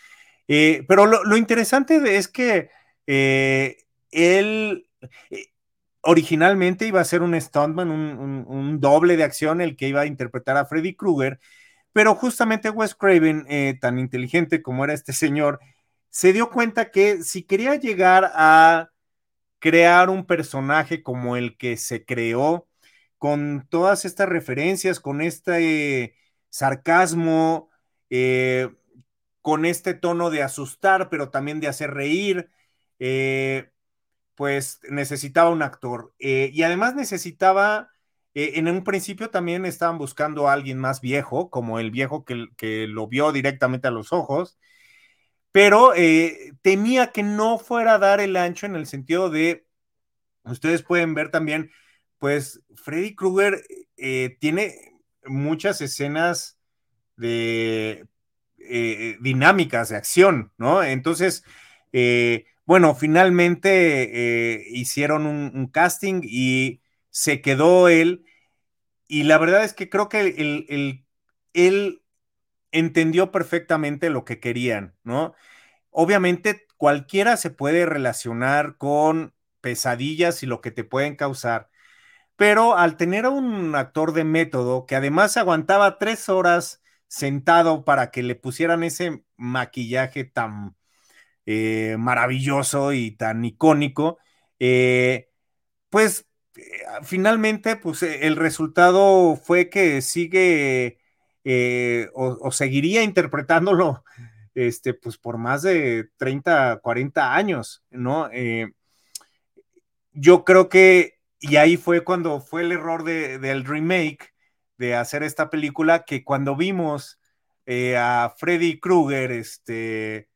Eh, pero lo, interesante es que él originalmente iba a ser un stuntman, un, doble de acción, el que iba a interpretar a Freddy Krueger, pero justamente Wes Craven, eh, tan inteligente como era este señor, se dio cuenta que si quería llegar a crear un personaje como el que se creó, con todas estas referencias, con este sarcasmo, eh, con este tono de asustar, pero también de hacer reír, eh, pues necesitaba un actor. y además necesitaba eh, en un principio también estaban buscando a alguien más viejo, como el viejo que, lo vio directamente a los ojos, pero eh, temía que no fuera a dar el ancho en el sentido de, ustedes pueden ver también, pues Freddy Krueger eh, tiene muchas escenas de dinámicas de acción, ¿no? Entonces, bueno, finalmente hicieron un casting y se quedó él. Y la verdad es que creo que él, entendió perfectamente lo que querían, ¿no? Obviamente cualquiera se puede relacionar con pesadillas y lo que te pueden causar, pero al tener a un actor de método que además aguantaba tres horas sentado para que le pusieran ese maquillaje tan eh, maravilloso y tan icónico, eh, pues finalmente, pues eh, el resultado fue que sigue eh, o, seguiría interpretándolo este, pues por más de 30, 40 años, ¿no? yo creo que, y ahí fue cuando fue el error del remake de hacer esta película, que cuando vimos a Freddy Krueger, este,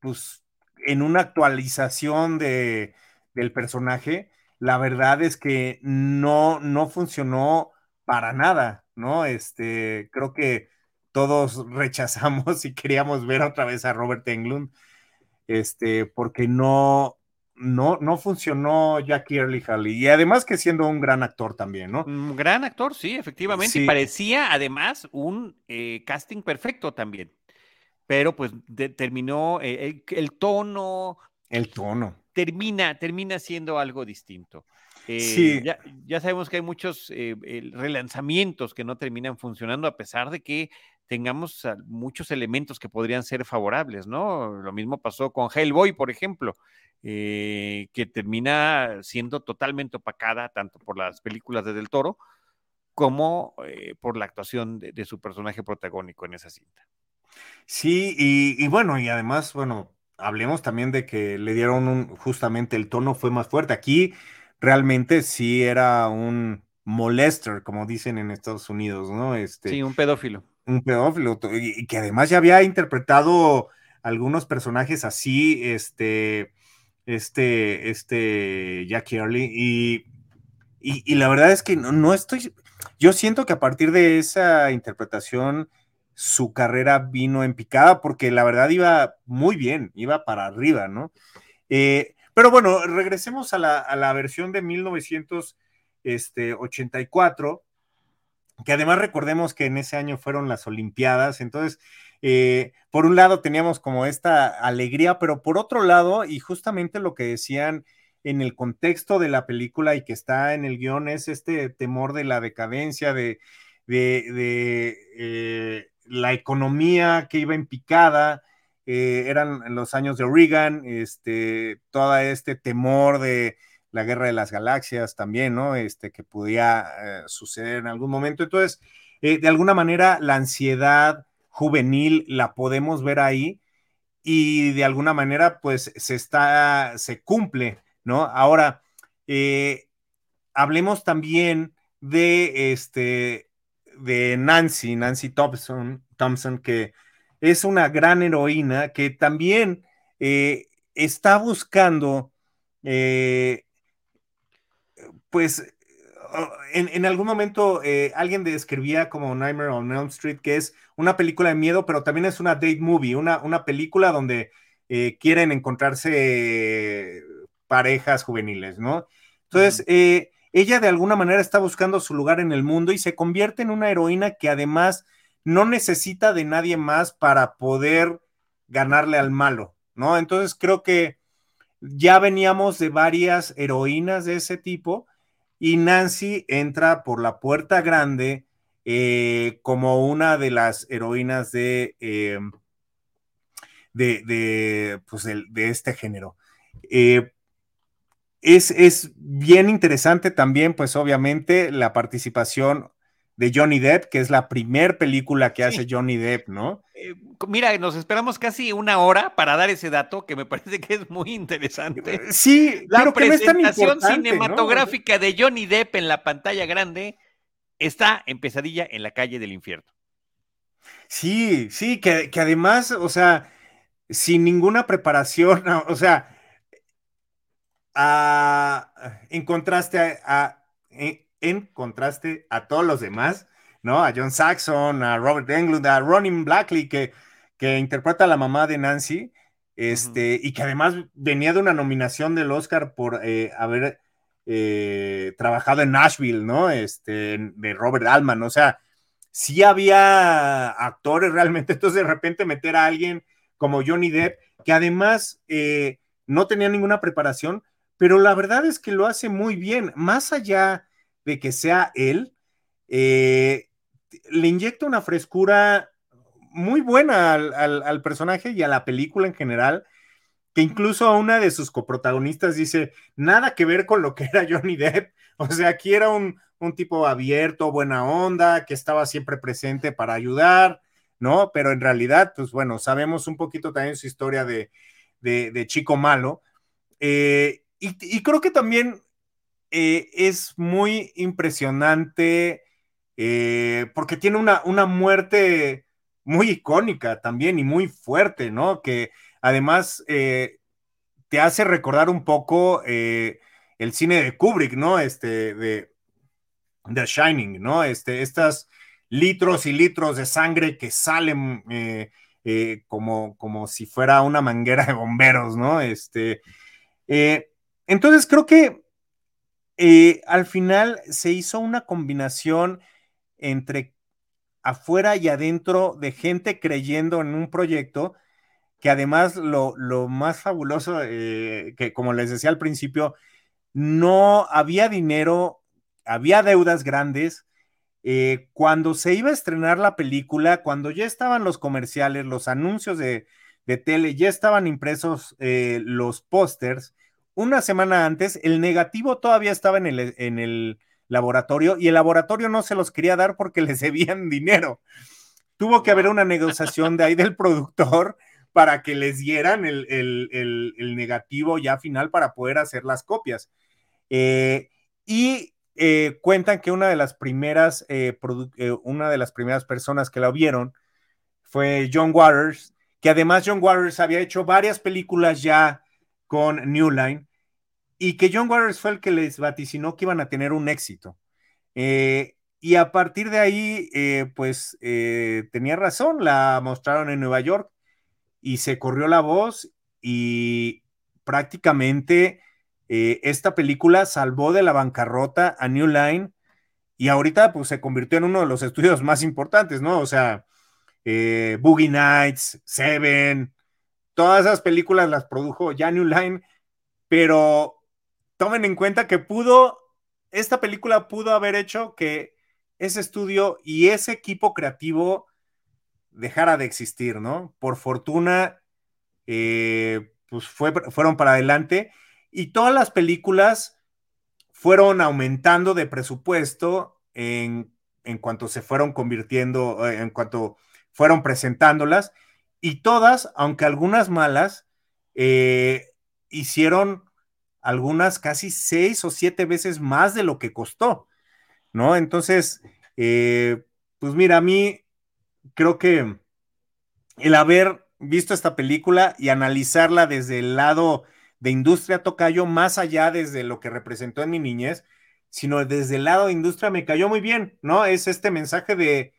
pues, en una actualización de del personaje, la verdad es que no, no funcionó para nada, ¿no? Este, creo que todos rechazamos y queríamos ver otra vez a Robert Englund, este, porque no, no, no funcionó Jackie Early Halley. Y además que siendo un gran actor también, ¿no? Un gran actor, sí, efectivamente. Y parecía además un eh, casting perfecto también. Pero pues terminó eh, el, tono. El tono termina, termina siendo algo distinto. sí. Eh, ya, sabemos que hay muchos eh, relanzamientos que no terminan funcionando a pesar de que tengamos muchos elementos que podrían ser favorables, ¿no? Lo mismo pasó con Hellboy, por ejemplo, eh, que termina siendo totalmente opacada tanto por las películas de Del Toro como por la actuación de, su personaje protagónico en esa cinta. Sí, y, y bueno, y además, bueno, hablemos también de que le dieron un, justamente el tono fue más fuerte. Aquí realmente sí era un molester, como dicen en Estados Unidos, ¿no? Este, sí, un pedófilo. Un pedófilo, y que además ya había interpretado algunos personajes así, este, este, este Jack Early, y, y, la verdad es que no, no estoy, yo siento que a partir de esa interpretación, su carrera vino en picada porque la verdad iba muy bien, iba para arriba, ¿no? Eh, pero bueno, regresemos a la, versión de 1984, que además recordemos que en ese año fueron las Olimpiadas, entonces eh, por un lado teníamos como esta alegría, pero por otro lado, y justamente lo que decían en el contexto de la película y que está en el guion es este temor de la decadencia, de, de, eh, la economía que iba en picada, eh, eran los años de Reagan, este, todo este temor de la guerra de las galaxias también, ¿no? Este, que podía eh, suceder en algún momento. Entonces, de alguna manera, la ansiedad juvenil la podemos ver ahí y de alguna manera, pues, se está, se cumple ¿no? Ahora, eh, hablemos también de este de Nancy, Nancy Thompson, Thompson, que es una gran heroína que también eh, está buscando, eh, pues, en, algún momento alguien describía como Nightmare on Elm Street, que es una película de miedo, pero también es una date movie, una, una película donde quieren encontrarse parejas juveniles, ¿no? Entonces, eh, ella de alguna manera está buscando su lugar en el mundo y se convierte en una heroína que además no necesita de nadie más para poder ganarle al malo, ¿no? Entonces creo que ya veníamos de varias heroínas de ese tipo y Nancy entra por la puerta grande eh, como una de las heroínas de, eh, de, pues de, este género es, bien interesante también, pues obviamente, la participación de Johnny Depp, que es la primer película que hace Johnny Depp, ¿no? Eh, mira, nos esperamos casi una hora para dar ese dato que me parece que es muy interesante. Eh, sí, la presentación cinematográfica de Johnny Depp en la pantalla grande está en Pesadilla en la calle del infierno. Sí, sí, que, que además, o sea, sin ninguna preparación, o sea, en contraste a, en, contraste a todos los demás, ¿no? A John Saxon, a Robert Englund, a Ronin Blackley, que, que interpreta a la mamá de Nancy, este, y que además venía de una nominación del Oscar por eh, haber eh, trabajado en Nashville, ¿no? Este, de Robert Altman, o sea, sí había actores realmente, entonces de repente meter a alguien como Johnny Depp, que además eh, no tenía ninguna preparación, pero la verdad es que lo hace muy bien, más allá de que sea él, eh, le inyecta una frescura muy buena al, personaje y a la película en general, que incluso a una de sus coprotagonistas dice, nada que ver con lo que era Johnny Depp, o sea, aquí era un, tipo abierto, buena onda, que estaba siempre presente para ayudar, ¿no? Pero en realidad, pues bueno, sabemos un poquito también su historia de, de chico malo. Eh, y, creo que también eh, es muy impresionante eh, porque tiene una, una muerte muy icónica también y muy fuerte, ¿no? Que además eh, te hace recordar un poco el cine de Kubrick, ¿no? Este, de The Shining, ¿no? Este, estas litros y litros de sangre que salen como, como si fuera una manguera de bomberos, ¿no? Este, entonces creo que eh, al final se hizo una combinación entre afuera y adentro de gente creyendo en un proyecto que además lo, más fabuloso, eh, que como les decía al principio, no había dinero, había deudas grandes. Eh, cuando se iba a estrenar la película, cuando ya estaban los comerciales, los anuncios de, de tele, ya estaban impresos los pósters, una semana antes, el negativo todavía estaba en el, en el laboratorio y el laboratorio no se los quería dar porque les debían dinero. Tuvo que haber una negociación de ahí del productor para que les dieran el, negativo ya final para poder hacer las copias. Eh, y eh, cuentan que una de las primeras, eh, una de las primeras personas que la vieron fue John Waters, que además John Waters había hecho varias películas ya con New Line y que John Waters fue el que les vaticinó que iban a tener un éxito. Eh, y a partir de ahí, eh, pues eh, tenía razón, la mostraron en Nueva York y se corrió la voz y prácticamente esta película salvó de la bancarrota a New Line y ahorita pues se convirtió en uno de los estudios más importantes, ¿no? O sea, Boogie Nights, Seven, todas esas películas las produjo New Line, pero tomen en cuenta que pudo, esta película pudo haber hecho que ese estudio y ese equipo creativo dejara de existir, ¿no? Por fortuna, eh, pues fueron para adelante y todas las películas fueron aumentando de presupuesto en, en cuanto se fueron convirtiendo, eh, en cuanto fueron presentándolas y todas, aunque algunas malas, eh, hicieron algunas casi seis o siete veces más de lo que costó, ¿no? Entonces, eh, pues mira, a mí creo que el haber visto esta película y analizarla desde el lado de industria tocayo, más allá desde lo que representó en mi niñez, sino desde el lado de industria me cayó muy bien, ¿no? Es este mensaje de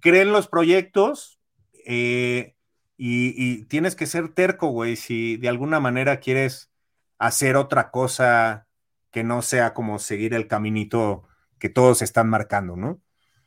creer en los proyectos, eh, y, tienes que ser terco, güey, si de alguna manera quieres hacer otra cosa que no sea como seguir el caminito que todos están marcando, ¿no?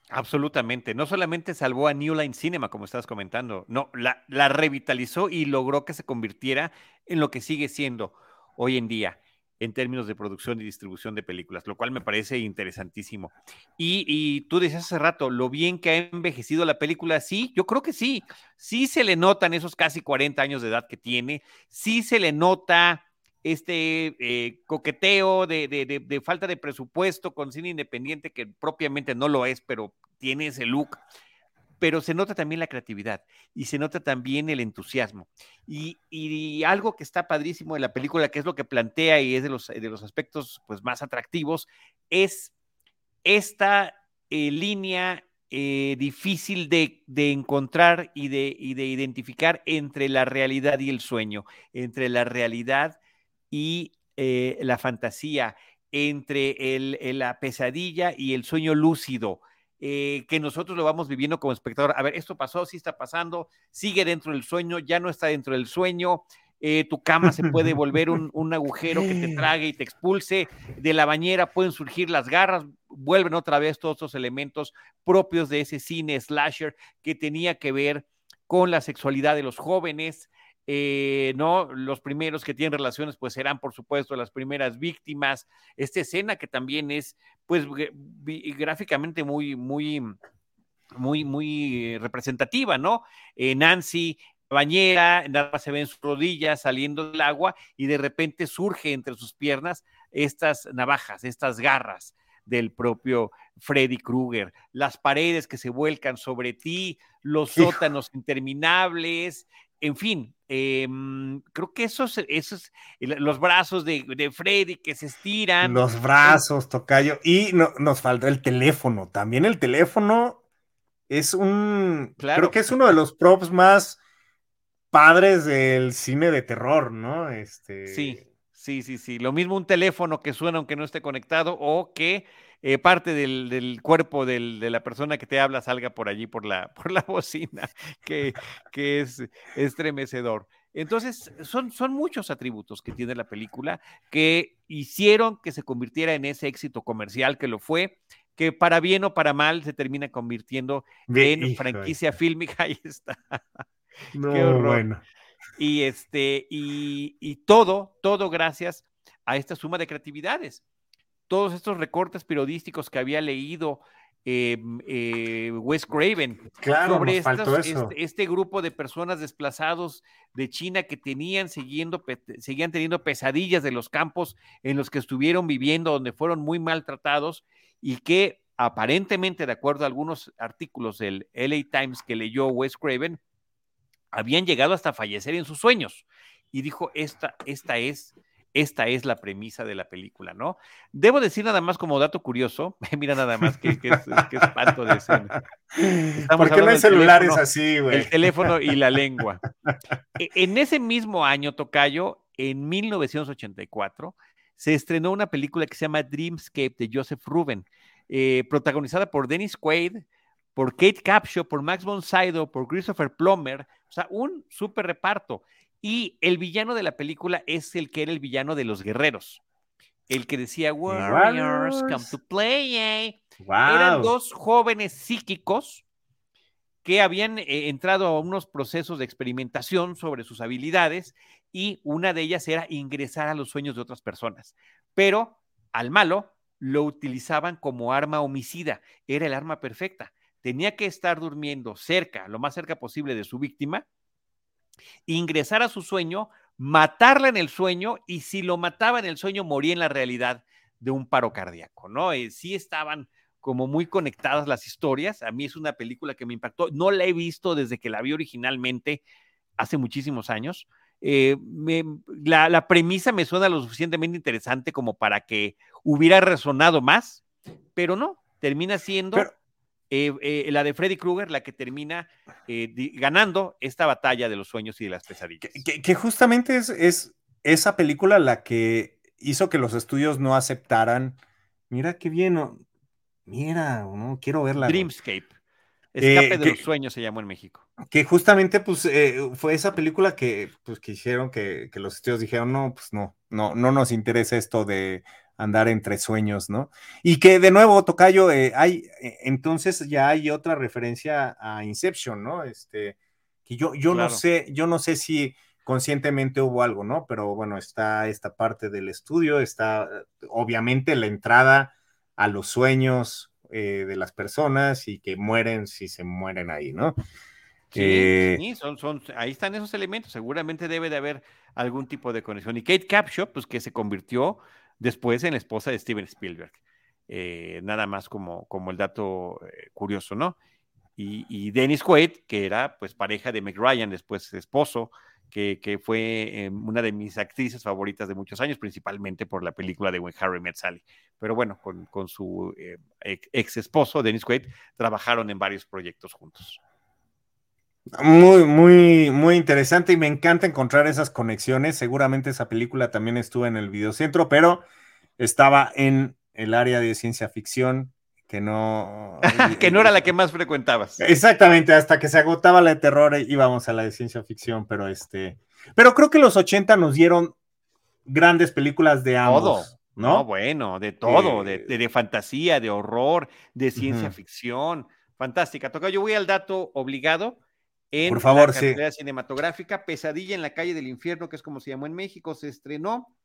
Absolutamente. No solamente salvó a New Line Cinema, como estabas comentando, no, la, la revitalizó y logró que se convirtiera en lo que sigue siendo hoy en día en términos de producción y distribución de películas, lo cual me parece interesantísimo. Y, tú decías hace rato, lo bien que ha envejecido la película, sí, yo creo que sí, sí se le notan esos casi 40 años de edad que tiene, sí se le nota este eh, coqueteo de, de, falta de presupuesto con cine independiente, que propiamente no lo es, pero tiene ese look pero se nota también la creatividad y se nota también el entusiasmo. Y, algo que está padrísimo de la película, que es lo que plantea y es de los, de los aspectos pues, más atractivos, es esta eh, línea eh, difícil de, encontrar y de, de identificar entre la realidad y el sueño, entre la realidad y eh, la fantasía, entre la pesadilla y el sueño lúcido. Eh, que nosotros lo vamos viviendo como espectador. A ver, esto pasó, sí está pasando, sigue dentro del sueño, ya no está dentro del sueño. Eh, tu cama se puede volver un, agujero que te trague y te expulse. De la bañera pueden surgir las garras, vuelven otra vez todos esos elementos propios de ese cine slasher que tenía que ver con la sexualidad de los jóvenes, eh, ¿no? Los primeros que tienen relaciones, pues serán, por supuesto, las primeras víctimas. Esta escena que también es, pues, gráficamente muy, muy, muy, muy representativa, ¿no? Eh, Nancy bañera, nada se ven sus rodillas saliendo del agua y de repente surge entre sus piernas estas navajas, estas garras del propio Freddy Krueger, las paredes que se vuelcan sobre ti, los sótanos interminables, en fin, em, creo que esos, esos, los brazos de, Freddy que se estiran. Los brazos, tocayo. Y no, nos faltó el teléfono. También el teléfono es un. Creo que es uno de los props más padres del cine de terror, ¿no? Este... Sí, sí, sí, sí. Lo mismo un teléfono que suena aunque no esté conectado o que eh, parte del, cuerpo de la persona que te habla salga por allí, por la, por la bocina, que, que es estremecedor. Entonces, son, son muchos atributos que tiene la película que hicieron que se convirtiera en ese éxito comercial que lo fue, que para bien o para mal se termina convirtiendo en franquicia fílmica. Ahí está. No, bueno. Y este, y, y todo, todo gracias a esta suma de creatividades todos estos recortes periodísticos que había leído eh, eh, Wes Craven sobre este, este, grupo de personas desplazados de China que tenían siguiendo, seguían teniendo pesadillas de los campos en los que estuvieron viviendo, donde fueron muy maltratados y que aparentemente, de acuerdo a algunos artículos del LA Times que leyó Wes Craven, habían llegado hasta fallecer en sus sueños. Y dijo, esta, esta es esta es la premisa de la película, ¿no? Debo decir nada más como dato curioso, mira nada más que, que, es, espanto de escena. ¿Por qué no hay celulares así, güey? El teléfono y la lengua. E, en ese mismo año, Tocayo, en 1984, se estrenó una película que se llama Dreamscape de Joseph Ruben, eh, protagonizada por Dennis Quaid, por Kate Capshaw, por Max von Sydow, por Christopher Plummer, o sea, un súper reparto. Y el villano de la película es el que era el villano de los guerreros. El que decía, Warriors, come to play. Eh". Eran dos jóvenes psíquicos que habían eh, entrado a unos procesos de experimentación sobre sus habilidades y una de ellas era ingresar a los sueños de otras personas. Pero al malo lo utilizaban como arma homicida, era el arma perfecta. Tenía que estar durmiendo cerca, lo más cerca posible de su víctima, ingresar a su sueño, matarla en el sueño y si lo mataba en el sueño moría en la realidad de un paro cardíaco, ¿no? Eh, sí estaban como muy conectadas las historias. A mí es una película que me impactó. No la he visto desde que la vi originalmente hace muchísimos años. Eh, la, premisa me suena lo suficientemente interesante como para que hubiera resonado más, pero no, termina siendo eh, eh, la de Freddy Krueger la que termina ganando esta batalla de los sueños y de las pesadillas. Que, justamente es, es, esa película la que hizo que los estudios no aceptaran. Mira qué bien, Mira, no quiero verla. Dreamscape. Escape eh, de los sueños se llamó en México. Que justamente, pues, eh, fue esa película que, pues, que hicieron que, los estudios dijeron, no, pues no, no, no nos interesa esto de andar entre sueños, ¿no? Y que de nuevo, Tocayo, eh, hay, entonces ya hay otra referencia a Inception, ¿no? Este, que yo, yo no sé, yo no sé si conscientemente hubo algo, ¿no? Pero bueno, está esta parte del estudio, está obviamente la entrada a los sueños eh, de las personas y que mueren si se mueren ahí, ¿no? Sí, eh, son, son, ahí están esos elementos. Seguramente debe de haber algún tipo de conexión. Y Kate Capshaw, pues que se convirtió después en la esposa de Steven Spielberg. Eh, nada más como, como el dato curioso, ¿no? Y, y, Dennis Quaid, que era pues pareja de Meg Ryan, después esposo que, fue eh, una de mis actrices favoritas de muchos años, principalmente por la película de When Harry Met Sally. Pero bueno, con, su eh, ex esposo, Dennis Quaid, trabajaron en varios proyectos juntos. Muy, muy, muy interesante y me encanta encontrar esas conexiones. Seguramente esa película también estuvo en el videocentro, pero estaba en el área de ciencia ficción que no... que no era la que más frecuentabas. Exactamente, hasta que se agotaba la de terror íbamos a la de ciencia ficción, pero este... Pero creo que los 80 nos dieron grandes películas de ambos. Todo. ¿no? bueno, de todo, de, de, fantasía, de horror, de ciencia ficción. Fantástica. Toca, yo voy al dato obligado. En Por favor, la cartelera cinematográfica, Pesadilla en la calle del infierno, que es como se llamó en México, se estrenó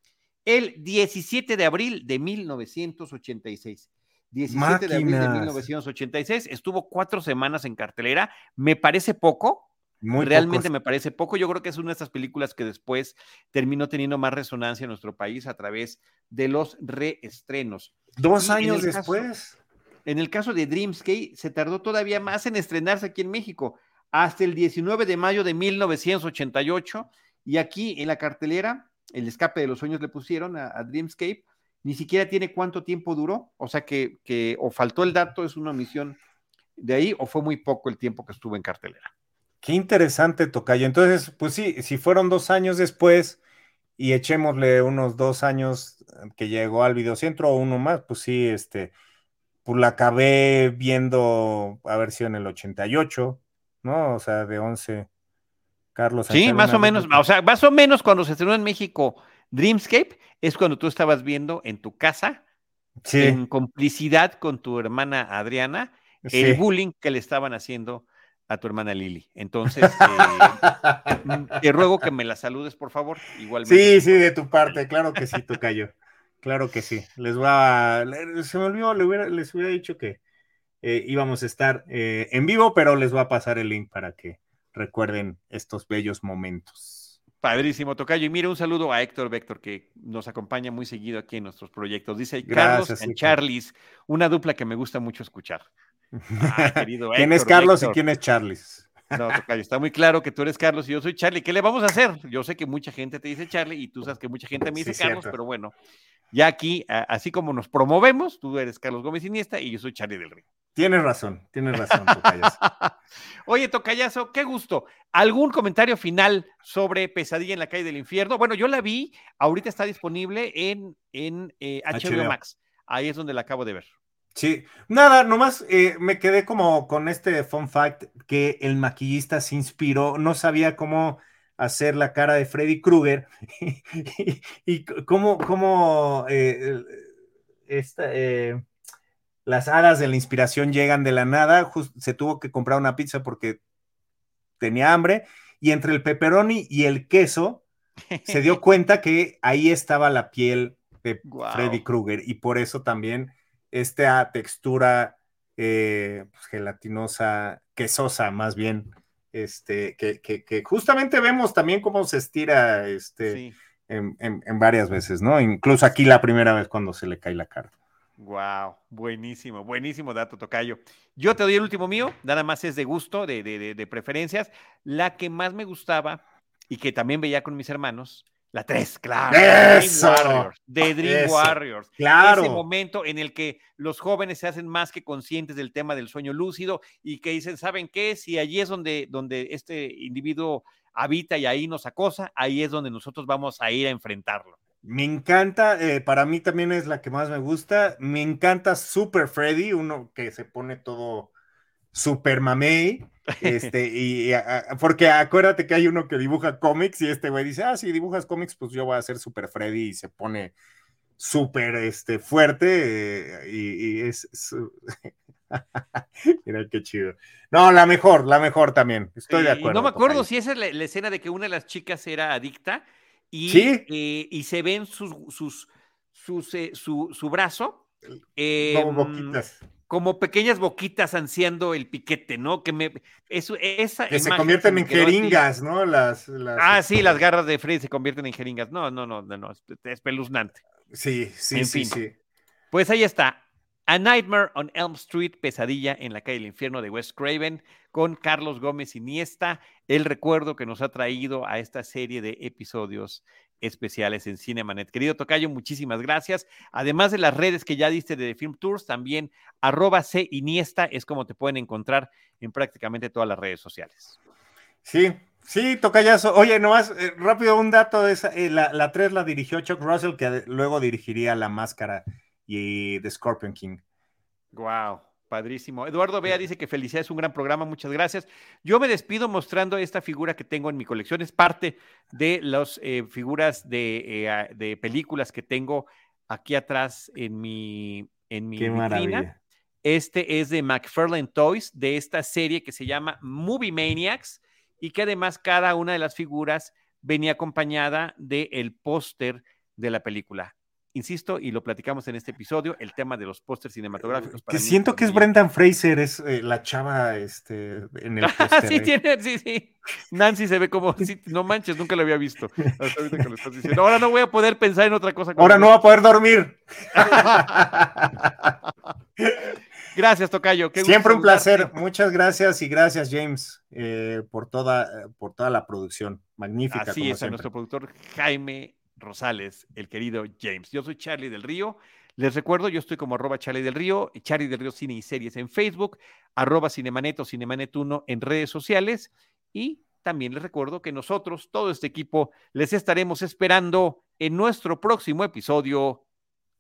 el 17 de abril de 1986. 17 de abril de 1986. Estuvo cuatro semanas en cartelera. Me parece poco. Muy Realmente me parece poco. Yo creo que es una de estas películas que después terminó teniendo más resonancia en nuestro país a través de los reestrenos. Dos años después. en el caso de Dreamscape, se tardó todavía más en estrenarse aquí en México, hasta el 19 de mayo de 1988. Y aquí en la cartelera, el escape de los sueños le pusieron a Dreamscape ni siquiera tiene cuánto tiempo duró, o sea que, o faltó el dato, es una omisión de ahí, o fue muy poco el tiempo que estuvo en cartelera. Qué interesante, Tocayo. Entonces, pues sí, si fueron dos años después y echémosle unos dos años que llegó al videocentro o uno más, pues sí, este, pues la acabé viendo haber sido en el 88, ¿no? O sea, de 11. Carlos. Sí, más o menos, o sea, más o menos cuando se estrenó en México Dreamscape es cuando tú estabas viendo en tu casa, en complicidad con tu hermana Adriana, el bullying que le estaban haciendo a tu hermana Lili. Entonces, eh, te ruego que me la saludes, por favor. Igualmente. Sí, sí, de tu parte, claro que sí, Tocayo. Claro que sí. Les va, se me olvidó, les hubiera dicho que eh, íbamos a estar eh, en vivo, pero les voy a pasar el link para que recuerden estos bellos momentos. Padrísimo, Tocayo. Y mire, un saludo a Héctor Vector, que nos acompaña muy seguido aquí en nuestros proyectos. Dice Carlos y Charles, una dupla que me gusta mucho escuchar. Ah, querido ¿Quién es Carlos y quién es Charles? No, Tocayo, está muy claro que tú eres Carlos y yo soy Charlie. ¿Qué le vamos a hacer? Yo sé que mucha gente te dice Charlie y tú sabes que mucha gente me dice Carlos, pero bueno, ya aquí, así como nos promovemos, tú eres Carlos Gómez Iniesta y yo soy Charlie del Río. Tienes razón, tienes razón, Tocayazo. Oye, Tocayazo, qué gusto. ¿Algún comentario final sobre Pesadilla en la calle del infierno? Bueno, yo la vi, ahorita está disponible en, en HBO, eh, Max. Ahí es donde la acabo de ver. Sí, nada, nomás eh, me quedé como con este fun fact que el maquillista se inspiró, no sabía cómo hacer la cara de Freddy Krueger y, cómo, cómo eh, esta, las hadas de la inspiración llegan de la nada, se tuvo que comprar una pizza porque tenía hambre, y entre el pepperoni y el queso, se dio cuenta que ahí estaba la piel de Freddy Krueger, y por eso también esta textura eh, pues, gelatinosa, quesosa más bien, este, que, justamente vemos también cómo se estira este, en, en, varias veces, ¿no? Incluso aquí la primera vez cuando se le cae la cara. Wow, buenísimo, buenísimo dato, Tocayo. Yo te doy el último mío, nada más es de gusto, de, de, de, preferencias. La que más me gustaba y que también veía con mis hermanos, la 3, claro. Eso, Dream Warriors, de Dream Warriors. Claro. Ese momento en el que los jóvenes se hacen más que conscientes del tema del sueño lúcido y que dicen, ¿saben qué? Si allí es donde, donde este individuo habita y ahí nos acosa, ahí es donde nosotros vamos a ir a enfrentarlo. Me encanta, eh, para mí también es la que más me gusta. Me encanta Super Freddy, uno que se pone todo super mamey. Este, y, porque acuérdate que hay uno que dibuja cómics y este güey dice, ah, si dibujas cómics, pues yo voy a ser Super Freddy y se pone súper este, fuerte eh, y, es... Mira qué chido. No, la mejor, la mejor también. Estoy de acuerdo. No me acuerdo si esa es la, escena de que una de las chicas era adicta y, eh, y se ven sus, sus, sus eh, su, su, brazo. como em, boquitas. Como pequeñas boquitas ansiando el piquete, ¿no? Que me. Eso, esa que se convierten en jeringas, ¿no? Las, ah, sí, las este garras de Freddy se convierten en jeringas. No, no, no, no, es espeluznante. Sí, sí, sí, sí. Pues ahí está. A Nightmare on Elm Street, Pesadilla en la calle del infierno de Wes Craven, con Carlos Gómez Iniesta, el recuerdo que nos ha traído a esta serie de episodios especiales en Cinemanet. Querido Tocayo, muchísimas gracias. Además de las redes que ya diste de Film Tours, también arroba C Iniesta es como te pueden encontrar en prácticamente todas las redes sociales. Sí, sí, Tocayazo. Oye, nomás, eh, rápido un dato, esa, eh, la, la 3 la dirigió Chuck Russell, que luego dirigiría La Máscara y The Scorpion King. Wow, padrísimo. Eduardo Bea dice que felicidades, es un gran programa, muchas gracias. Yo me despido mostrando esta figura que tengo en mi colección, es parte de las eh, figuras de, eh, de, películas que tengo aquí atrás en mi, en mi Qué Maravilla. Este es de McFarlane Toys, de esta serie que se llama Movie Maniacs, y que además cada una de las figuras venía acompañada del el póster de la película insisto, y lo platicamos en este episodio, el tema de los pósters cinematográficos. que siento que es Brendan Fraser, es eh, la chava este, en el póster. sí, tiene, sí, sí. Nancy se ve como, no manches, nunca lo había visto. Ahora no voy a poder pensar en otra cosa. Ahora no va a poder dormir. gracias, Tocayo. Siempre un placer. Muchas gracias y gracias, James, eh, por, toda, por toda la producción. Magnífica. Así es, a nuestro productor Jaime Rosales, el querido James. Yo soy Charlie del Río. Les recuerdo, yo estoy como arroba Charlie del Río, Charlie del Río Cine y Series en Facebook, arroba Cinemanet o Cinemanet1 en redes sociales. Y también les recuerdo que nosotros, todo este equipo, les estaremos esperando en nuestro próximo episodio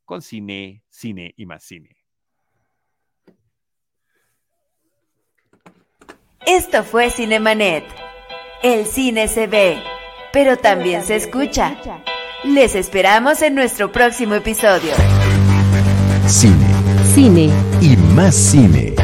con Cine, Cine y más Cine. Esto fue Cinemanet. El cine se ve, pero también se escucha. Les esperamos en nuestro próximo episodio. Cine. Cine. Y más cine.